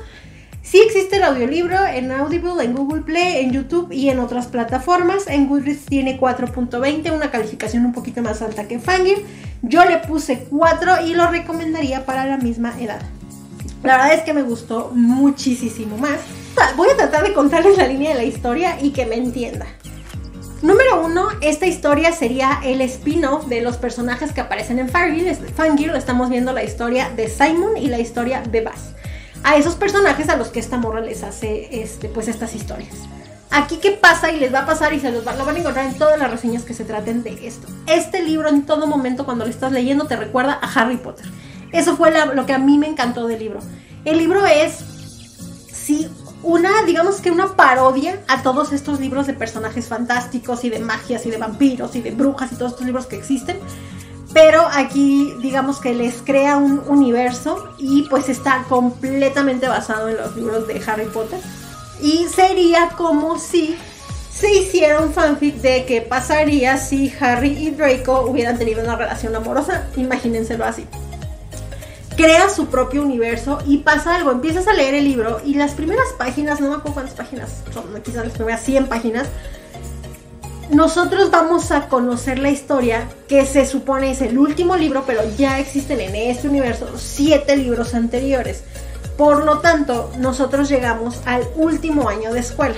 Sí existe el audiolibro en Audible, en Google Play, en YouTube y en otras plataformas. En Goodreads tiene 4.20, una calificación un poquito más alta que Fangir. Yo le puse 4 y lo recomendaría para la misma edad. La verdad es que me gustó muchísimo más. Voy a tratar de contarles la línea de la historia y que me entienda. Número uno, esta historia sería el spin-off de los personajes que aparecen en Fangirl. Estamos viendo la historia de Simon y la historia de Bass a esos personajes a los que esta morra les hace este, pues estas historias. Aquí qué pasa y les va a pasar y se los va, lo van a encontrar en todas las reseñas que se traten de esto. Este libro en todo momento cuando lo estás leyendo te recuerda a Harry Potter. Eso fue lo que a mí me encantó del libro. El libro es, sí, una, digamos que una parodia a todos estos libros de personajes fantásticos y de magias y de vampiros y de brujas y todos estos libros que existen pero aquí digamos que les crea un universo y pues está completamente basado en los libros de Harry Potter. Y sería como si se hiciera un fanfic de qué pasaría si Harry y Draco hubieran tenido una relación amorosa. Imagínenselo así. Crea su propio universo y pasa algo. Empiezas a leer el libro y las primeras páginas, no me acuerdo cuántas páginas son, quizás las primeras 100 páginas, nosotros vamos a conocer la historia que se supone es el último libro, pero ya existen en este universo siete libros anteriores. Por lo tanto, nosotros llegamos al último año de escuela.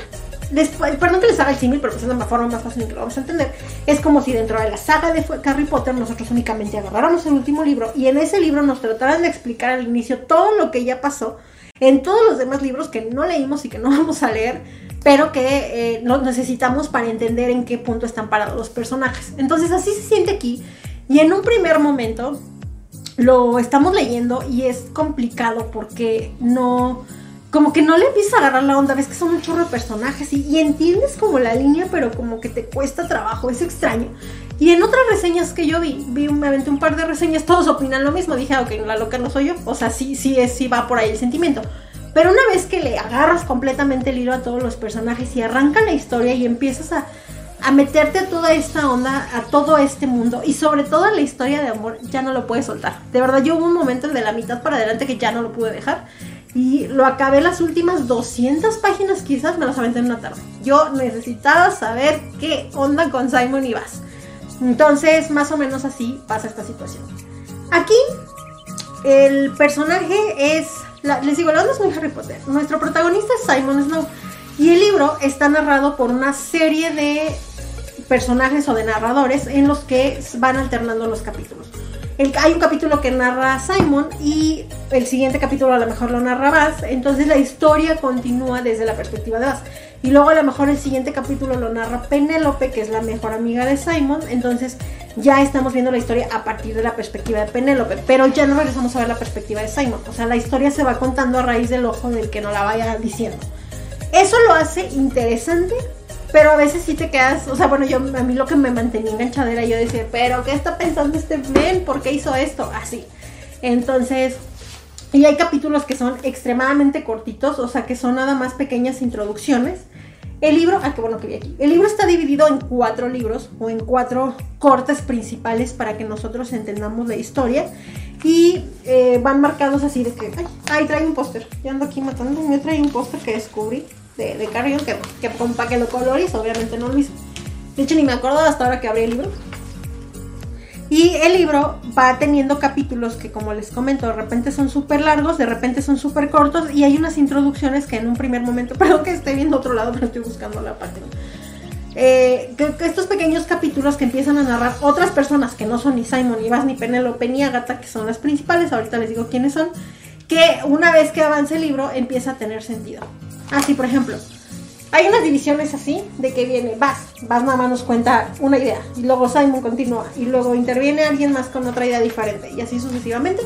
Perdón que les haga el símil, pero pues es la forma más fácil que lo vamos a entender. Es como si dentro de la saga de Harry Potter nosotros únicamente agarráramos el último libro y en ese libro nos trataran de explicar al inicio todo lo que ya pasó en todos los demás libros que no leímos y que no vamos a leer pero que eh, necesitamos para entender en qué punto están parados los personajes. Entonces así se siente aquí y en un primer momento lo estamos leyendo y es complicado porque no, como que no le empieza a agarrar la onda, ves que son un chorro de personajes y, entiendes como la línea, pero como que te cuesta trabajo, es extraño. Y en otras reseñas que yo vi, vi me aventé un par de reseñas, todos opinan lo mismo, dije, ah, ok, la loca no soy yo, o sea, sí, sí, es, sí va por ahí el sentimiento. Pero una vez que le agarras completamente el hilo a todos los personajes y arranca la historia y empiezas a, meterte a toda esta onda, a todo este mundo y sobre todo a la historia de amor, ya no lo puedes soltar. De verdad, yo hubo un momento de la mitad para adelante que ya no lo pude dejar y lo acabé las últimas 200 páginas, quizás me las aventé en una tarde. Yo necesitaba saber qué onda con Simon y Bass. Entonces, más o menos así pasa esta situación. Aquí, el personaje es les digo, la onda es muy Harry Potter. Nuestro protagonista es Simon Snow. Y el libro está narrado por una serie de personajes o de narradores en los que van alternando los capítulos. Hay un capítulo que narra Simon y el siguiente capítulo a lo mejor lo narra Bass. Entonces la historia continúa desde la perspectiva de Bass. Y luego a lo mejor el siguiente capítulo lo narra Penélope, que es la mejor amiga de Simon. Entonces ya estamos viendo la historia a partir de la perspectiva de Penélope. Pero ya no regresamos a ver la perspectiva de Simon. O sea, la historia se va contando a raíz del ojo del que no la vaya diciendo. Eso lo hace interesante, pero a veces sí te quedas, o sea, bueno, yo a mí lo que me mantenía enganchada era yo decir, pero ¿qué está pensando este Ben? ¿Por qué hizo esto? Así. Entonces, y hay capítulos que son extremadamente cortitos, o sea, que son nada más pequeñas introducciones. El libro, ah, qué bueno que vi aquí. El libro está dividido en cuatro libros o en cuatro cortes principales para que nosotros entendamos la historia. Y eh, van marcados así de que, ay, trae un póster. Yo ando aquí matando, me trae un póster que descubrí de, de Carrion que, que, que lo colores, obviamente no lo hizo. De hecho, ni me acuerdo hasta ahora que abrí el libro. Y el libro va teniendo capítulos que, como les comento, de repente son súper largos, de repente son súper cortos y hay unas introducciones que en un primer momento, perdón que esté viendo otro lado, pero estoy buscando la página. Eh, estos pequeños capítulos que empiezan a narrar otras personas que no son ni Simon, ni Bass, ni Penelope, ni Agatha, que son las principales, ahorita les digo quiénes son, que una vez que avance el libro empieza a tener sentido. Así, por ejemplo, hay unas divisiones así, de que viene Vas, Vas nada más nos cuenta una idea, y luego Simon continúa, y luego interviene alguien más con otra idea diferente, y así sucesivamente.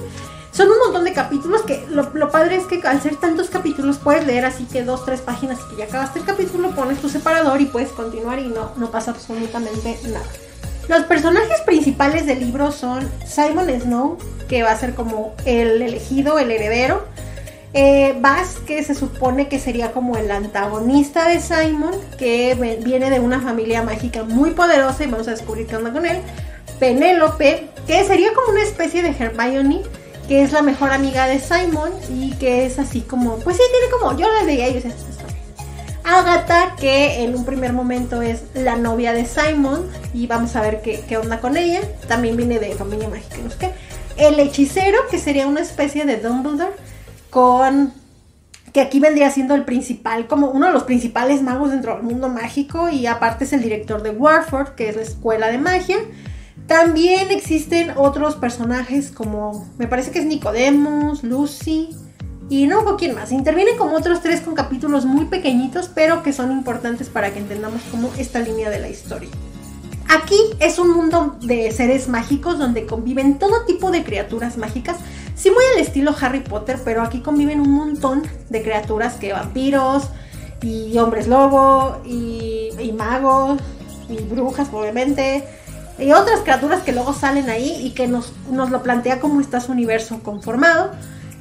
Son un montón de capítulos que lo, padre es que al ser tantos capítulos puedes leer así que dos, tres páginas y que ya acabaste el capítulo, pones tu separador y puedes continuar y no, no pasa absolutamente nada. Los personajes principales del libro son Simon Snow, que va a ser como el elegido, el heredero, Eh, Bass, que se supone que sería como el antagonista de Simon, que viene de una familia mágica muy poderosa y vamos a descubrir qué onda con él. Penélope, que sería como una especie de Hermione, que es la mejor amiga de Simon y que es así como, pues sí, tiene como, yo le diría a ellos Agatha, que en un primer momento es la novia de Simon y vamos a ver qué, qué onda con ella. También viene de familia mágica, no sé qué. El hechicero, que sería una especie de Dumbledore con que aquí vendría siendo el principal, como uno de los principales magos dentro del mundo mágico y aparte es el director de Warford, que es la escuela de magia. También existen otros personajes como, me parece que es Nicodemus, Lucy y no con quién más. Intervienen como otros tres con capítulos muy pequeñitos, pero que son importantes para que entendamos cómo esta línea de la historia. Aquí es un mundo de seres mágicos donde conviven todo tipo de criaturas mágicas Sí, muy al estilo Harry Potter, pero aquí conviven un montón de criaturas que vampiros y hombres lobo y, magos y brujas obviamente y otras criaturas que luego salen ahí y que nos, lo plantea como está su universo conformado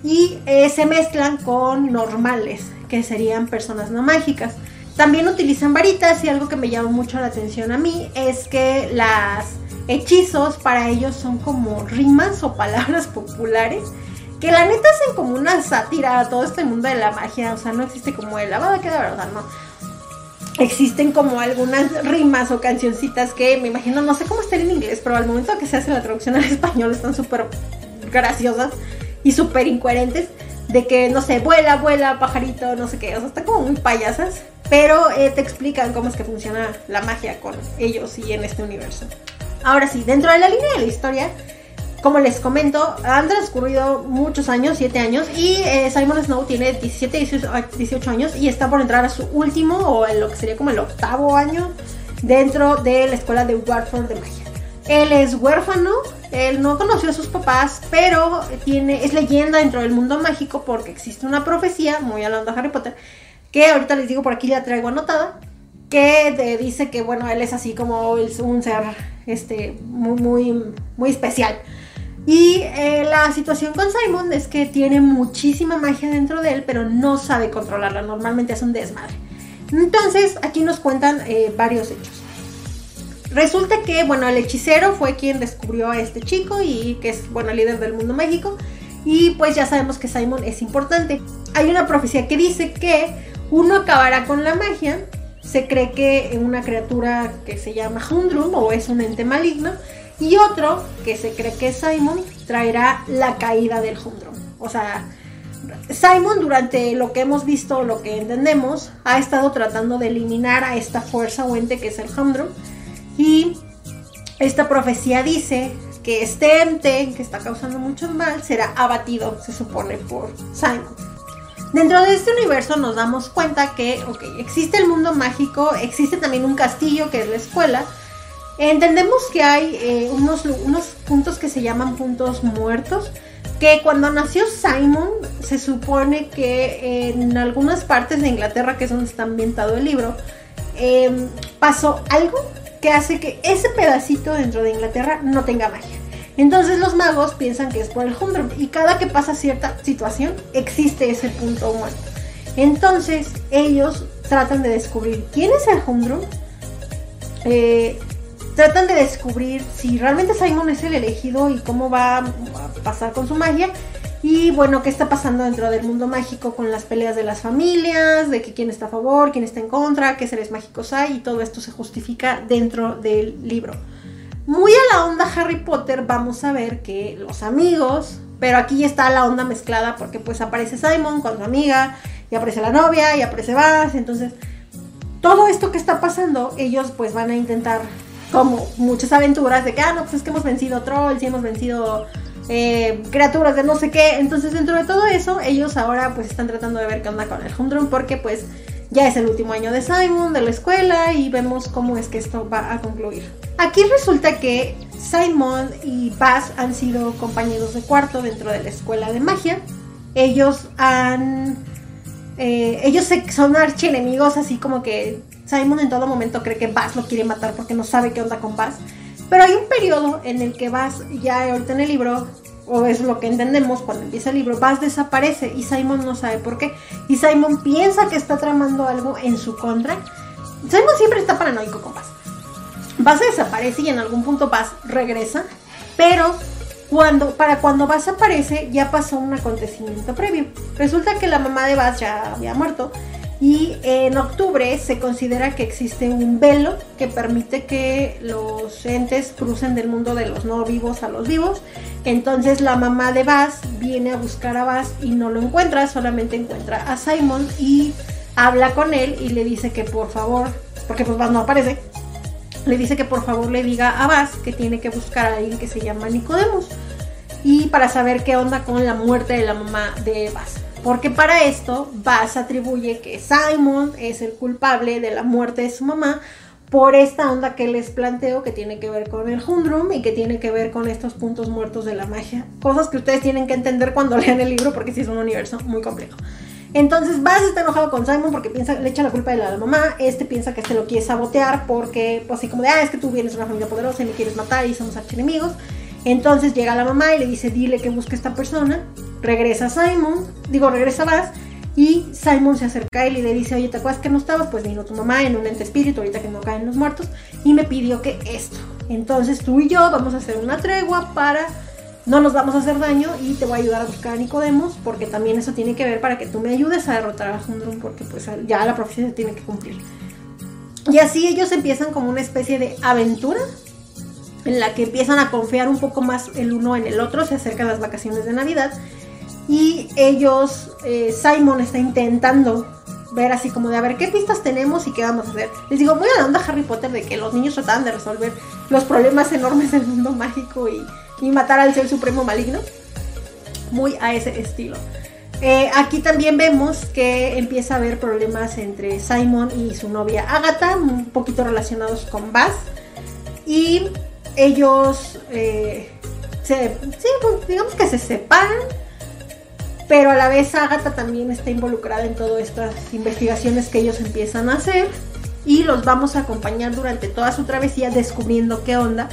y eh, se mezclan con normales que serían personas no mágicas. También utilizan varitas y algo que me llama mucho la atención a mí es que las hechizos para ellos son como rimas o palabras populares que la neta hacen como una sátira a todo este mundo de la magia, o sea, no existe como el lavado que de verdad, no. Existen como algunas rimas o cancioncitas que me imagino, no sé cómo están en inglés, pero al momento que se hace la traducción al español están súper graciosas y súper incoherentes. De que, no sé, vuela, vuela, pajarito, no sé qué, o sea, están como muy payasas, pero eh, te explican cómo es que funciona la magia con ellos y en este universo. Ahora sí, dentro de la línea de la historia, como les comento, han transcurrido muchos años, 7 años, y eh, Simon Snow tiene 17, 18, años y está por entrar a su último, o en lo que sería como el octavo año, dentro de la escuela de Warford de magia. Él es huérfano, él no conoció a sus papás, pero tiene, es leyenda dentro del mundo mágico porque existe una profecía, muy hablando de Harry Potter, que ahorita les digo por aquí la traigo anotada, que dice que bueno, él es así como un ser este, muy, muy, muy especial. Y eh, la situación con Simon es que tiene muchísima magia dentro de él, pero no sabe controlarla. Normalmente es un desmadre. Entonces, aquí nos cuentan eh, varios hechos. Resulta que, bueno, el hechicero fue quien descubrió a este chico y que es, bueno, líder del mundo mágico. Y pues ya sabemos que Simon es importante. Hay una profecía que dice que uno acabará con la magia se cree que una criatura que se llama Hundrum o es un ente maligno y otro que se cree que es Simon traerá la caída del Hundrum. O sea, Simon durante lo que hemos visto, lo que entendemos, ha estado tratando de eliminar a esta fuerza o ente que es el Humdrum y esta profecía dice que este ente que está causando mucho mal será abatido, se supone, por Simon. Dentro de este universo nos damos cuenta que, existe el mundo mágico, existe también un castillo que es la escuela. Entendemos que hay eh, unos, unos puntos que se llaman puntos muertos, que cuando nació Simon se supone que en algunas partes de Inglaterra, que es donde está ambientado el libro, em, pasó algo que hace que ese pedacito dentro de Inglaterra no tenga magia. Entonces los magos piensan que es por el Humdrum y cada que pasa cierta situación existe ese punto muerto. Entonces ellos tratan de descubrir quién es el Humdrum, eh, tratan de descubrir si realmente Simon es el elegido y cómo va a pasar con su magia. Y bueno, qué está pasando dentro del mundo mágico con las peleas de las familias, de que quién está a favor, quién está en contra, qué seres mágicos hay y todo esto se justifica dentro del libro. Muy a la onda Harry Potter vamos a ver que los amigos, pero aquí ya está la onda mezclada porque pues aparece Simon con su amiga y aparece la novia y aparece Bass, entonces todo esto que está pasando ellos pues van a intentar como muchas aventuras de que, ah, no, pues es que hemos vencido trolls y hemos vencido eh, criaturas de no sé qué. Entonces, dentro de todo eso, ellos ahora pues están tratando de ver qué onda con el Humdrum porque pues ya es el último año de Simon, de la escuela, y vemos cómo es que esto va a concluir. Aquí resulta que Simon y Buzz han sido compañeros de cuarto dentro de la escuela de magia. Ellos han... Eh, ellos son archienemigos, así como que Simon en todo momento cree que Buzz lo quiere matar porque no sabe qué onda con Buzz. Pero hay un periodo en el que Buzz, ya ahorita en el libro, o es lo que entendemos cuando empieza el libro, Bass desaparece y Simon no sabe por qué. Y Simon piensa que está tramando algo en su contra. Simon siempre está paranoico con Bass. Bass desaparece y en algún punto Bass regresa, pero cuando, para cuando Bass aparece ya pasó un acontecimiento previo. Resulta que la mamá de Bass ya había muerto y en octubre se considera que existe un velo que permite que los entes crucen del mundo de los no vivos a los vivos. Entonces la mamá de Bass viene a buscar a Bass y no lo encuentra, solamente encuentra a Simon y habla con él y le dice que por favor, porque pues Bass no aparece, le dice que por favor le diga a Bass que tiene que buscar a alguien que se llama Nicodemus y para saber qué onda con la muerte de la mamá de Bass. Porque para esto Bass atribuye que Simon es el culpable de la muerte de su mamá por esta onda que les planteo que tiene que ver con el Hundrum y que tiene que ver con estos puntos muertos de la magia. Cosas que ustedes tienen que entender cuando lean el libro porque sí es un universo muy complejo. Entonces Bass está enojado con Simon porque piensa, le echa la culpa de la, mamá. Este piensa que este lo quiere sabotear porque, pues así como de, ah, es que tú vienes de una familia poderosa y me quieres matar y somos archienemigos. Entonces llega la mamá y le dice, dile que busque a esta persona. Regresa Simon, digo, regresa Bass. Y Simon se acerca a él y le dice, oye, ¿te acuerdas que no estabas? Pues vino tu mamá en un ente espíritu, ahorita que no caen los muertos, y me pidió que esto. Entonces tú y yo vamos a hacer una tregua para no nos vamos a hacer daño y te voy a ayudar a buscar a Nicodemos, porque también eso tiene que ver para que tú me ayudes a derrotar a Hundrum, porque pues ya la profecía se tiene que cumplir. Y así ellos empiezan como una especie de aventura en la que empiezan a confiar un poco más el uno en el otro, se acercan las vacaciones de Navidad y ellos, eh, Simon está intentando ver así como de a ver qué pistas tenemos y qué vamos a hacer. Les digo, muy a la onda Harry Potter de que los niños trataban de resolver los problemas enormes del mundo mágico y, y matar al ser supremo maligno. Muy a ese estilo. Eh, aquí también vemos que empieza a haber problemas entre Simon y su novia Agatha, un poquito relacionados con Bass. Y ellos eh, se, pues, digamos que se separan, pero a la vez Agatha también está involucrada en todas estas investigaciones que ellos empiezan a hacer y los vamos a acompañar durante toda su travesía descubriendo qué onda,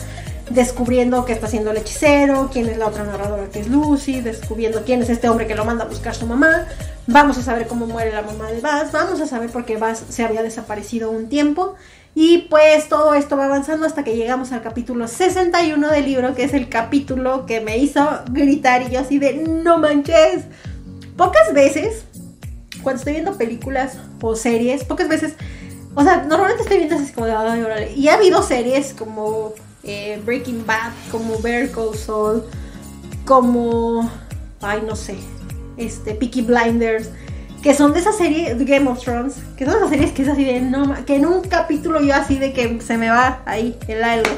descubriendo qué está haciendo el hechicero, quién es la otra narradora que es Lucy, descubriendo quién es este hombre que lo manda a buscar su mamá, vamos a saber cómo muere la mamá de Bass, vamos a saber por qué Bass se había desaparecido un tiempo y pues todo esto va avanzando hasta que llegamos al capítulo 61 del libro, que es el capítulo que me hizo gritar y yo así de no manches. Pocas veces, cuando estoy viendo películas o series, pocas veces, o sea, normalmente estoy viendo así como de, ay. Y ha habido series como eh, Breaking Bad, como Bear Call Saul, como, ay, no sé, este, Peaky Blinders que son de esa serie Game of Thrones, que son esas series que es así de no, que en un capítulo yo así de que se me va ahí el algo.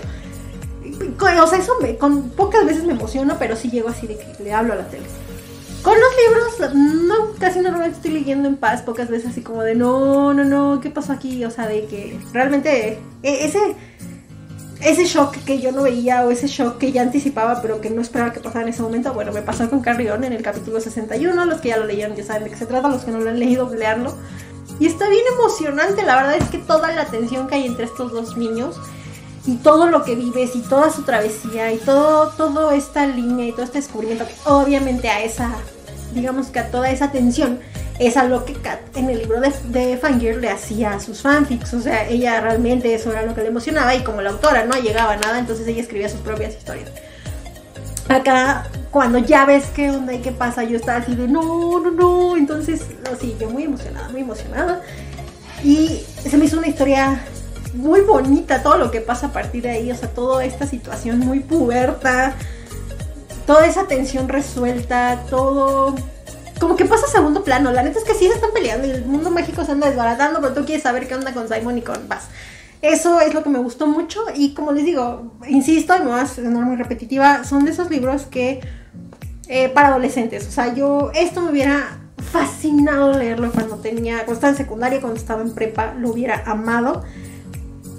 O sea, eso me, con pocas veces me emociona, pero sí llego así de que le hablo a la tele. Con los libros, no, casi no estoy leyendo en paz, pocas veces así como de no, no, no, ¿qué pasó aquí? O sea, de que realmente e, ese ese shock que yo no veía o ese shock que ya anticipaba pero que no esperaba que pasara en ese momento, bueno, me pasó con Carrión en el capítulo 61, los que ya lo leyeron ya saben de qué se trata, los que no lo han leído, leerlo. Y está bien emocionante, la verdad es que toda la tensión que hay entre estos dos niños y todo lo que vives y toda su travesía y todo, todo esta línea y todo este descubrimiento que obviamente a esa, digamos que a toda esa tensión es algo que Kat en el libro de, de Fangirl le hacía a sus fanfics. O sea, ella realmente eso era lo que le emocionaba y como la autora no llegaba a nada, entonces ella escribía sus propias historias. Acá, cuando ya ves qué onda y qué pasa, yo estaba así de no, no, no. Entonces, sí, yo muy emocionada, muy emocionada. Y se me hizo una historia muy bonita, todo lo que pasa a partir de ahí, o sea, toda esta situación muy puberta, toda esa tensión resuelta, todo como que pasa a segundo plano. La neta es que sí se están peleando y el mundo mágico se anda desbaratando, pero tú quieres saber qué onda con Simon y con Bass. Eso es lo que me gustó mucho y como les digo, insisto, y me voy a sonar muy repetitiva, son de esos libros que eh, para adolescentes. O sea, yo esto me hubiera fascinado leerlo cuando tenía, cuando estaba en secundaria, cuando estaba en prepa, lo hubiera amado.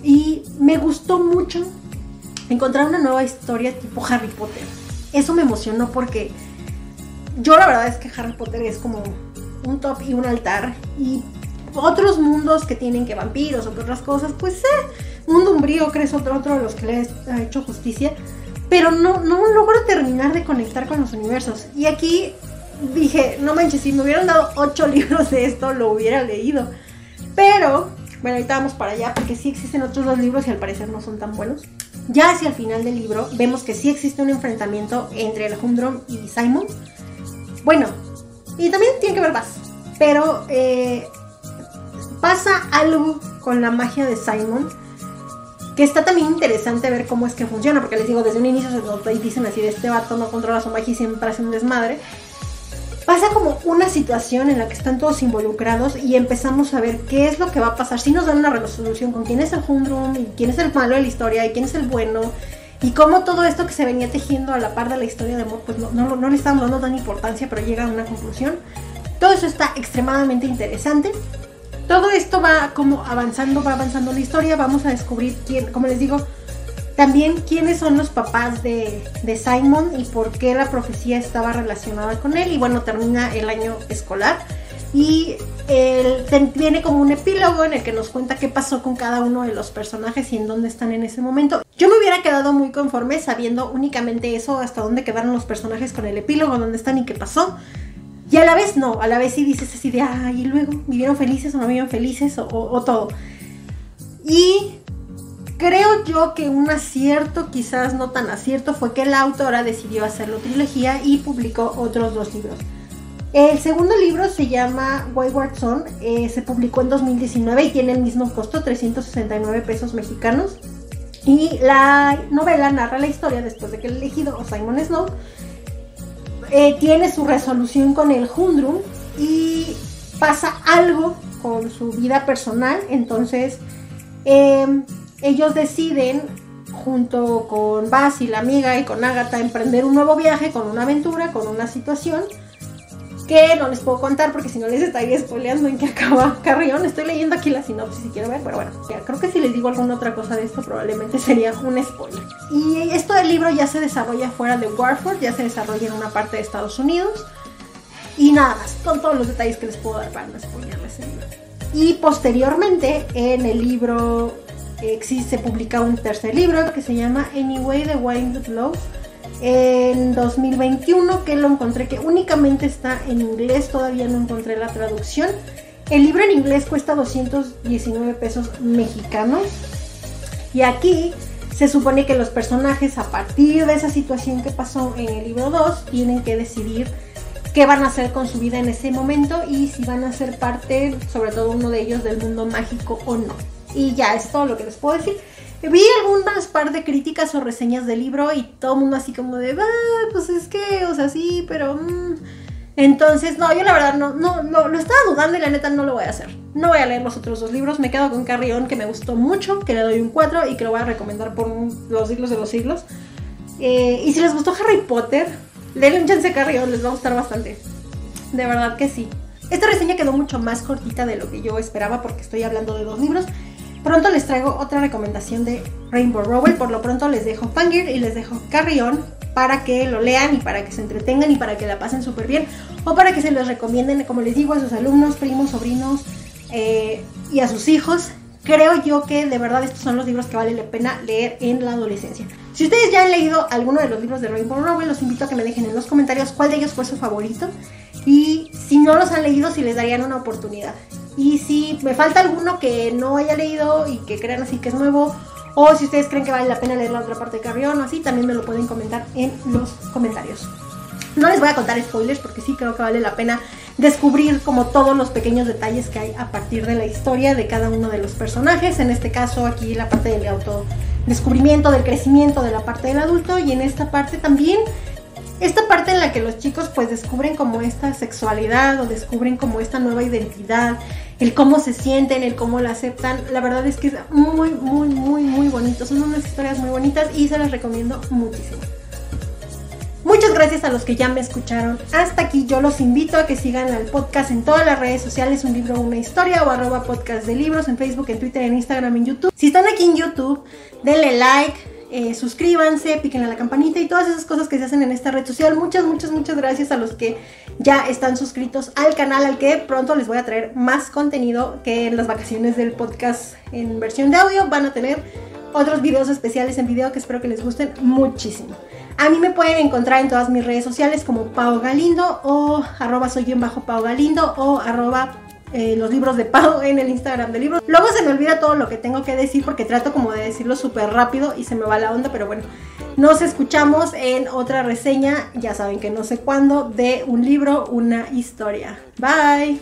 Y me gustó mucho encontrar una nueva historia tipo Harry Potter. Eso me emocionó porque yo la verdad es que Harry Potter es como un top y un altar. Y otros mundos que tienen que vampiros o que otras cosas, pues eh, Mundo Umbrío, crees otro, otro de los que le ha hecho justicia. pero no, no logro terminar de conectar con los universos. Y aquí dije, no manches, si me hubieran dado ocho libros de esto, lo hubiera leído. Pero, bueno, ahorita vamos para allá, porque sí existen otros dos libros y al parecer no son tan buenos. Ya hacia el final del libro vemos que sí existe un enfrentamiento entre el Humdrum y Simon. Bueno, y también tiene que ver más. Pero eh, pasa algo con la magia de Simon que está también interesante ver cómo es que funciona, porque les digo, desde un inicio se dicen así de este vato no controla su magia y siempre hace un desmadre. Pasa como una situación en la que están todos involucrados y empezamos a ver qué es lo que va a pasar. Si nos dan una resolución con quién es el Hundrum y quién es el malo de la historia y quién es el bueno y cómo todo esto que se venía tejiendo a la par de la historia de amor, pues no, no, le estamos dando tan importancia, pero llega a una conclusión. Todo eso está extremadamente interesante. Todo esto va como avanzando, va avanzando la historia, vamos a descubrir quién, como les digo, también quiénes son los papás de, Simon y por qué la profecía estaba relacionada con él. Y bueno, termina el año escolar. Y él como un epílogo en el que nos cuenta qué pasó con cada uno de los personajes y en dónde están en ese momento. Yo me hubiera quedado muy conforme sabiendo únicamente eso, hasta dónde quedaron los personajes con el epílogo, dónde están y qué pasó. Y a la vez no, a la vez sí dices así de, ay, y luego, ¿vivieron felices o no vivieron felices? O todo. Y creo yo que un acierto, quizás no tan acierto, fue que la autora decidió hacerlo trilogía y publicó otros dos libros. El segundo libro se llama Wayward Son, eh, se publicó en 2019 y tiene el mismo costo, 369 pesos mexicanos. Y la novela narra la historia después de que el elegido, o Simon Snow, eh, tiene su resolución con el Hundrum y pasa algo con su vida personal. Entonces, em, ellos deciden, junto con Basi, la amiga, y con Agatha, emprender un nuevo viaje con una aventura, con una situación que no les puedo contar porque si no les estaría spoileando en qué acaba Carrión. Estoy leyendo aquí la sinopsis si quiero ver, pero bueno, creo que si les digo alguna otra cosa de esto probablemente sería un spoiler. Y esto del libro ya se desarrolla fuera de Warford, ya se desarrolla en una parte de Estados Unidos. Y nada más, con todos los detalles que les puedo dar para no spoilerles el libro. Y posteriormente, en el libro existe, se publica un tercer libro que se llama Anyway the Wind Love en 2021 que lo encontré que únicamente está en inglés, todavía no encontré la traducción. El libro en inglés cuesta 219 pesos mexicanos y aquí se supone que los personajes a partir de esa situación que pasó en el libro 2 tienen que decidir qué van a hacer con su vida en ese momento y si van a ser parte, sobre todo uno de ellos, del mundo mágico o no. Y ya es todo lo que les puedo decir. Vi algunas par de críticas o reseñas del libro y todo el mundo así como de, ah, pues es que, o sea, sí, pero... Mm". Entonces, no, yo la verdad no, no, no, lo estaba dudando y la neta no lo voy a hacer. No voy a leer los otros dos libros, me quedo con Carrión que me gustó mucho, que le doy un 4 y que lo voy a recomendar por los siglos de los siglos. Eh, y si les gustó Harry Potter, denle un chance a Carrión, les va a gustar bastante. De verdad que sí. Esta reseña quedó mucho más cortita de lo que yo esperaba porque estoy hablando de dos libros. Pronto les traigo otra recomendación de Rainbow Rowell. Por lo pronto les dejo Fangir y les dejo Carrion para que lo lean y para que se entretengan y para que la pasen súper bien. O para que se los recomienden, como les digo, a sus alumnos, primos, sobrinos eh, y a sus hijos. Creo yo que de verdad estos son los libros que vale la pena leer en la adolescencia. Si ustedes ya han leído alguno de los libros de Rainbow Rowell, los invito a que me dejen en los comentarios cuál de ellos fue su favorito. Y si no los han leído, si les darían una oportunidad. Y si me falta alguno que no haya leído y que crean así que es nuevo, o si ustedes creen que vale la pena leer la otra parte de Carrión o así, también me lo pueden comentar en los comentarios. No les voy a contar spoilers porque sí creo que vale la pena descubrir como todos los pequeños detalles que hay a partir de la historia de cada uno de los personajes. En este caso aquí la parte del autodescubrimiento, del crecimiento de la parte del adulto y en esta parte también esta parte en la que los chicos pues descubren como esta sexualidad o descubren como esta nueva identidad, el cómo se sienten, el cómo la aceptan, la verdad es que es muy, muy, muy, muy bonito. Son unas historias muy bonitas y se las recomiendo muchísimo. Muchas gracias a los que ya me escucharon. Hasta aquí yo los invito a que sigan al podcast en todas las redes sociales, un libro, una historia o arroba podcast de libros en Facebook, en Twitter, en Instagram, en YouTube. Si están aquí en YouTube, denle like, eh, suscríbanse, piquen a la campanita y todas esas cosas que se hacen en esta red social. Muchas, muchas, muchas gracias a los que ya están suscritos al canal, al que pronto les voy a traer más contenido que en las vacaciones del podcast en versión de audio. Van a tener otros videos especiales en video que espero que les gusten muchísimo. A mí me pueden encontrar en todas mis redes sociales como Pau Galindo o arroba soy yo en bajo Pau Galindo o arroba eh, los libros de Pau en el Instagram de libros. Luego se me olvida todo lo que tengo que decir porque trato como de decirlo súper rápido y se me va la onda, pero bueno. Nos escuchamos en otra reseña, ya saben que no sé cuándo, de un libro, una historia. Bye.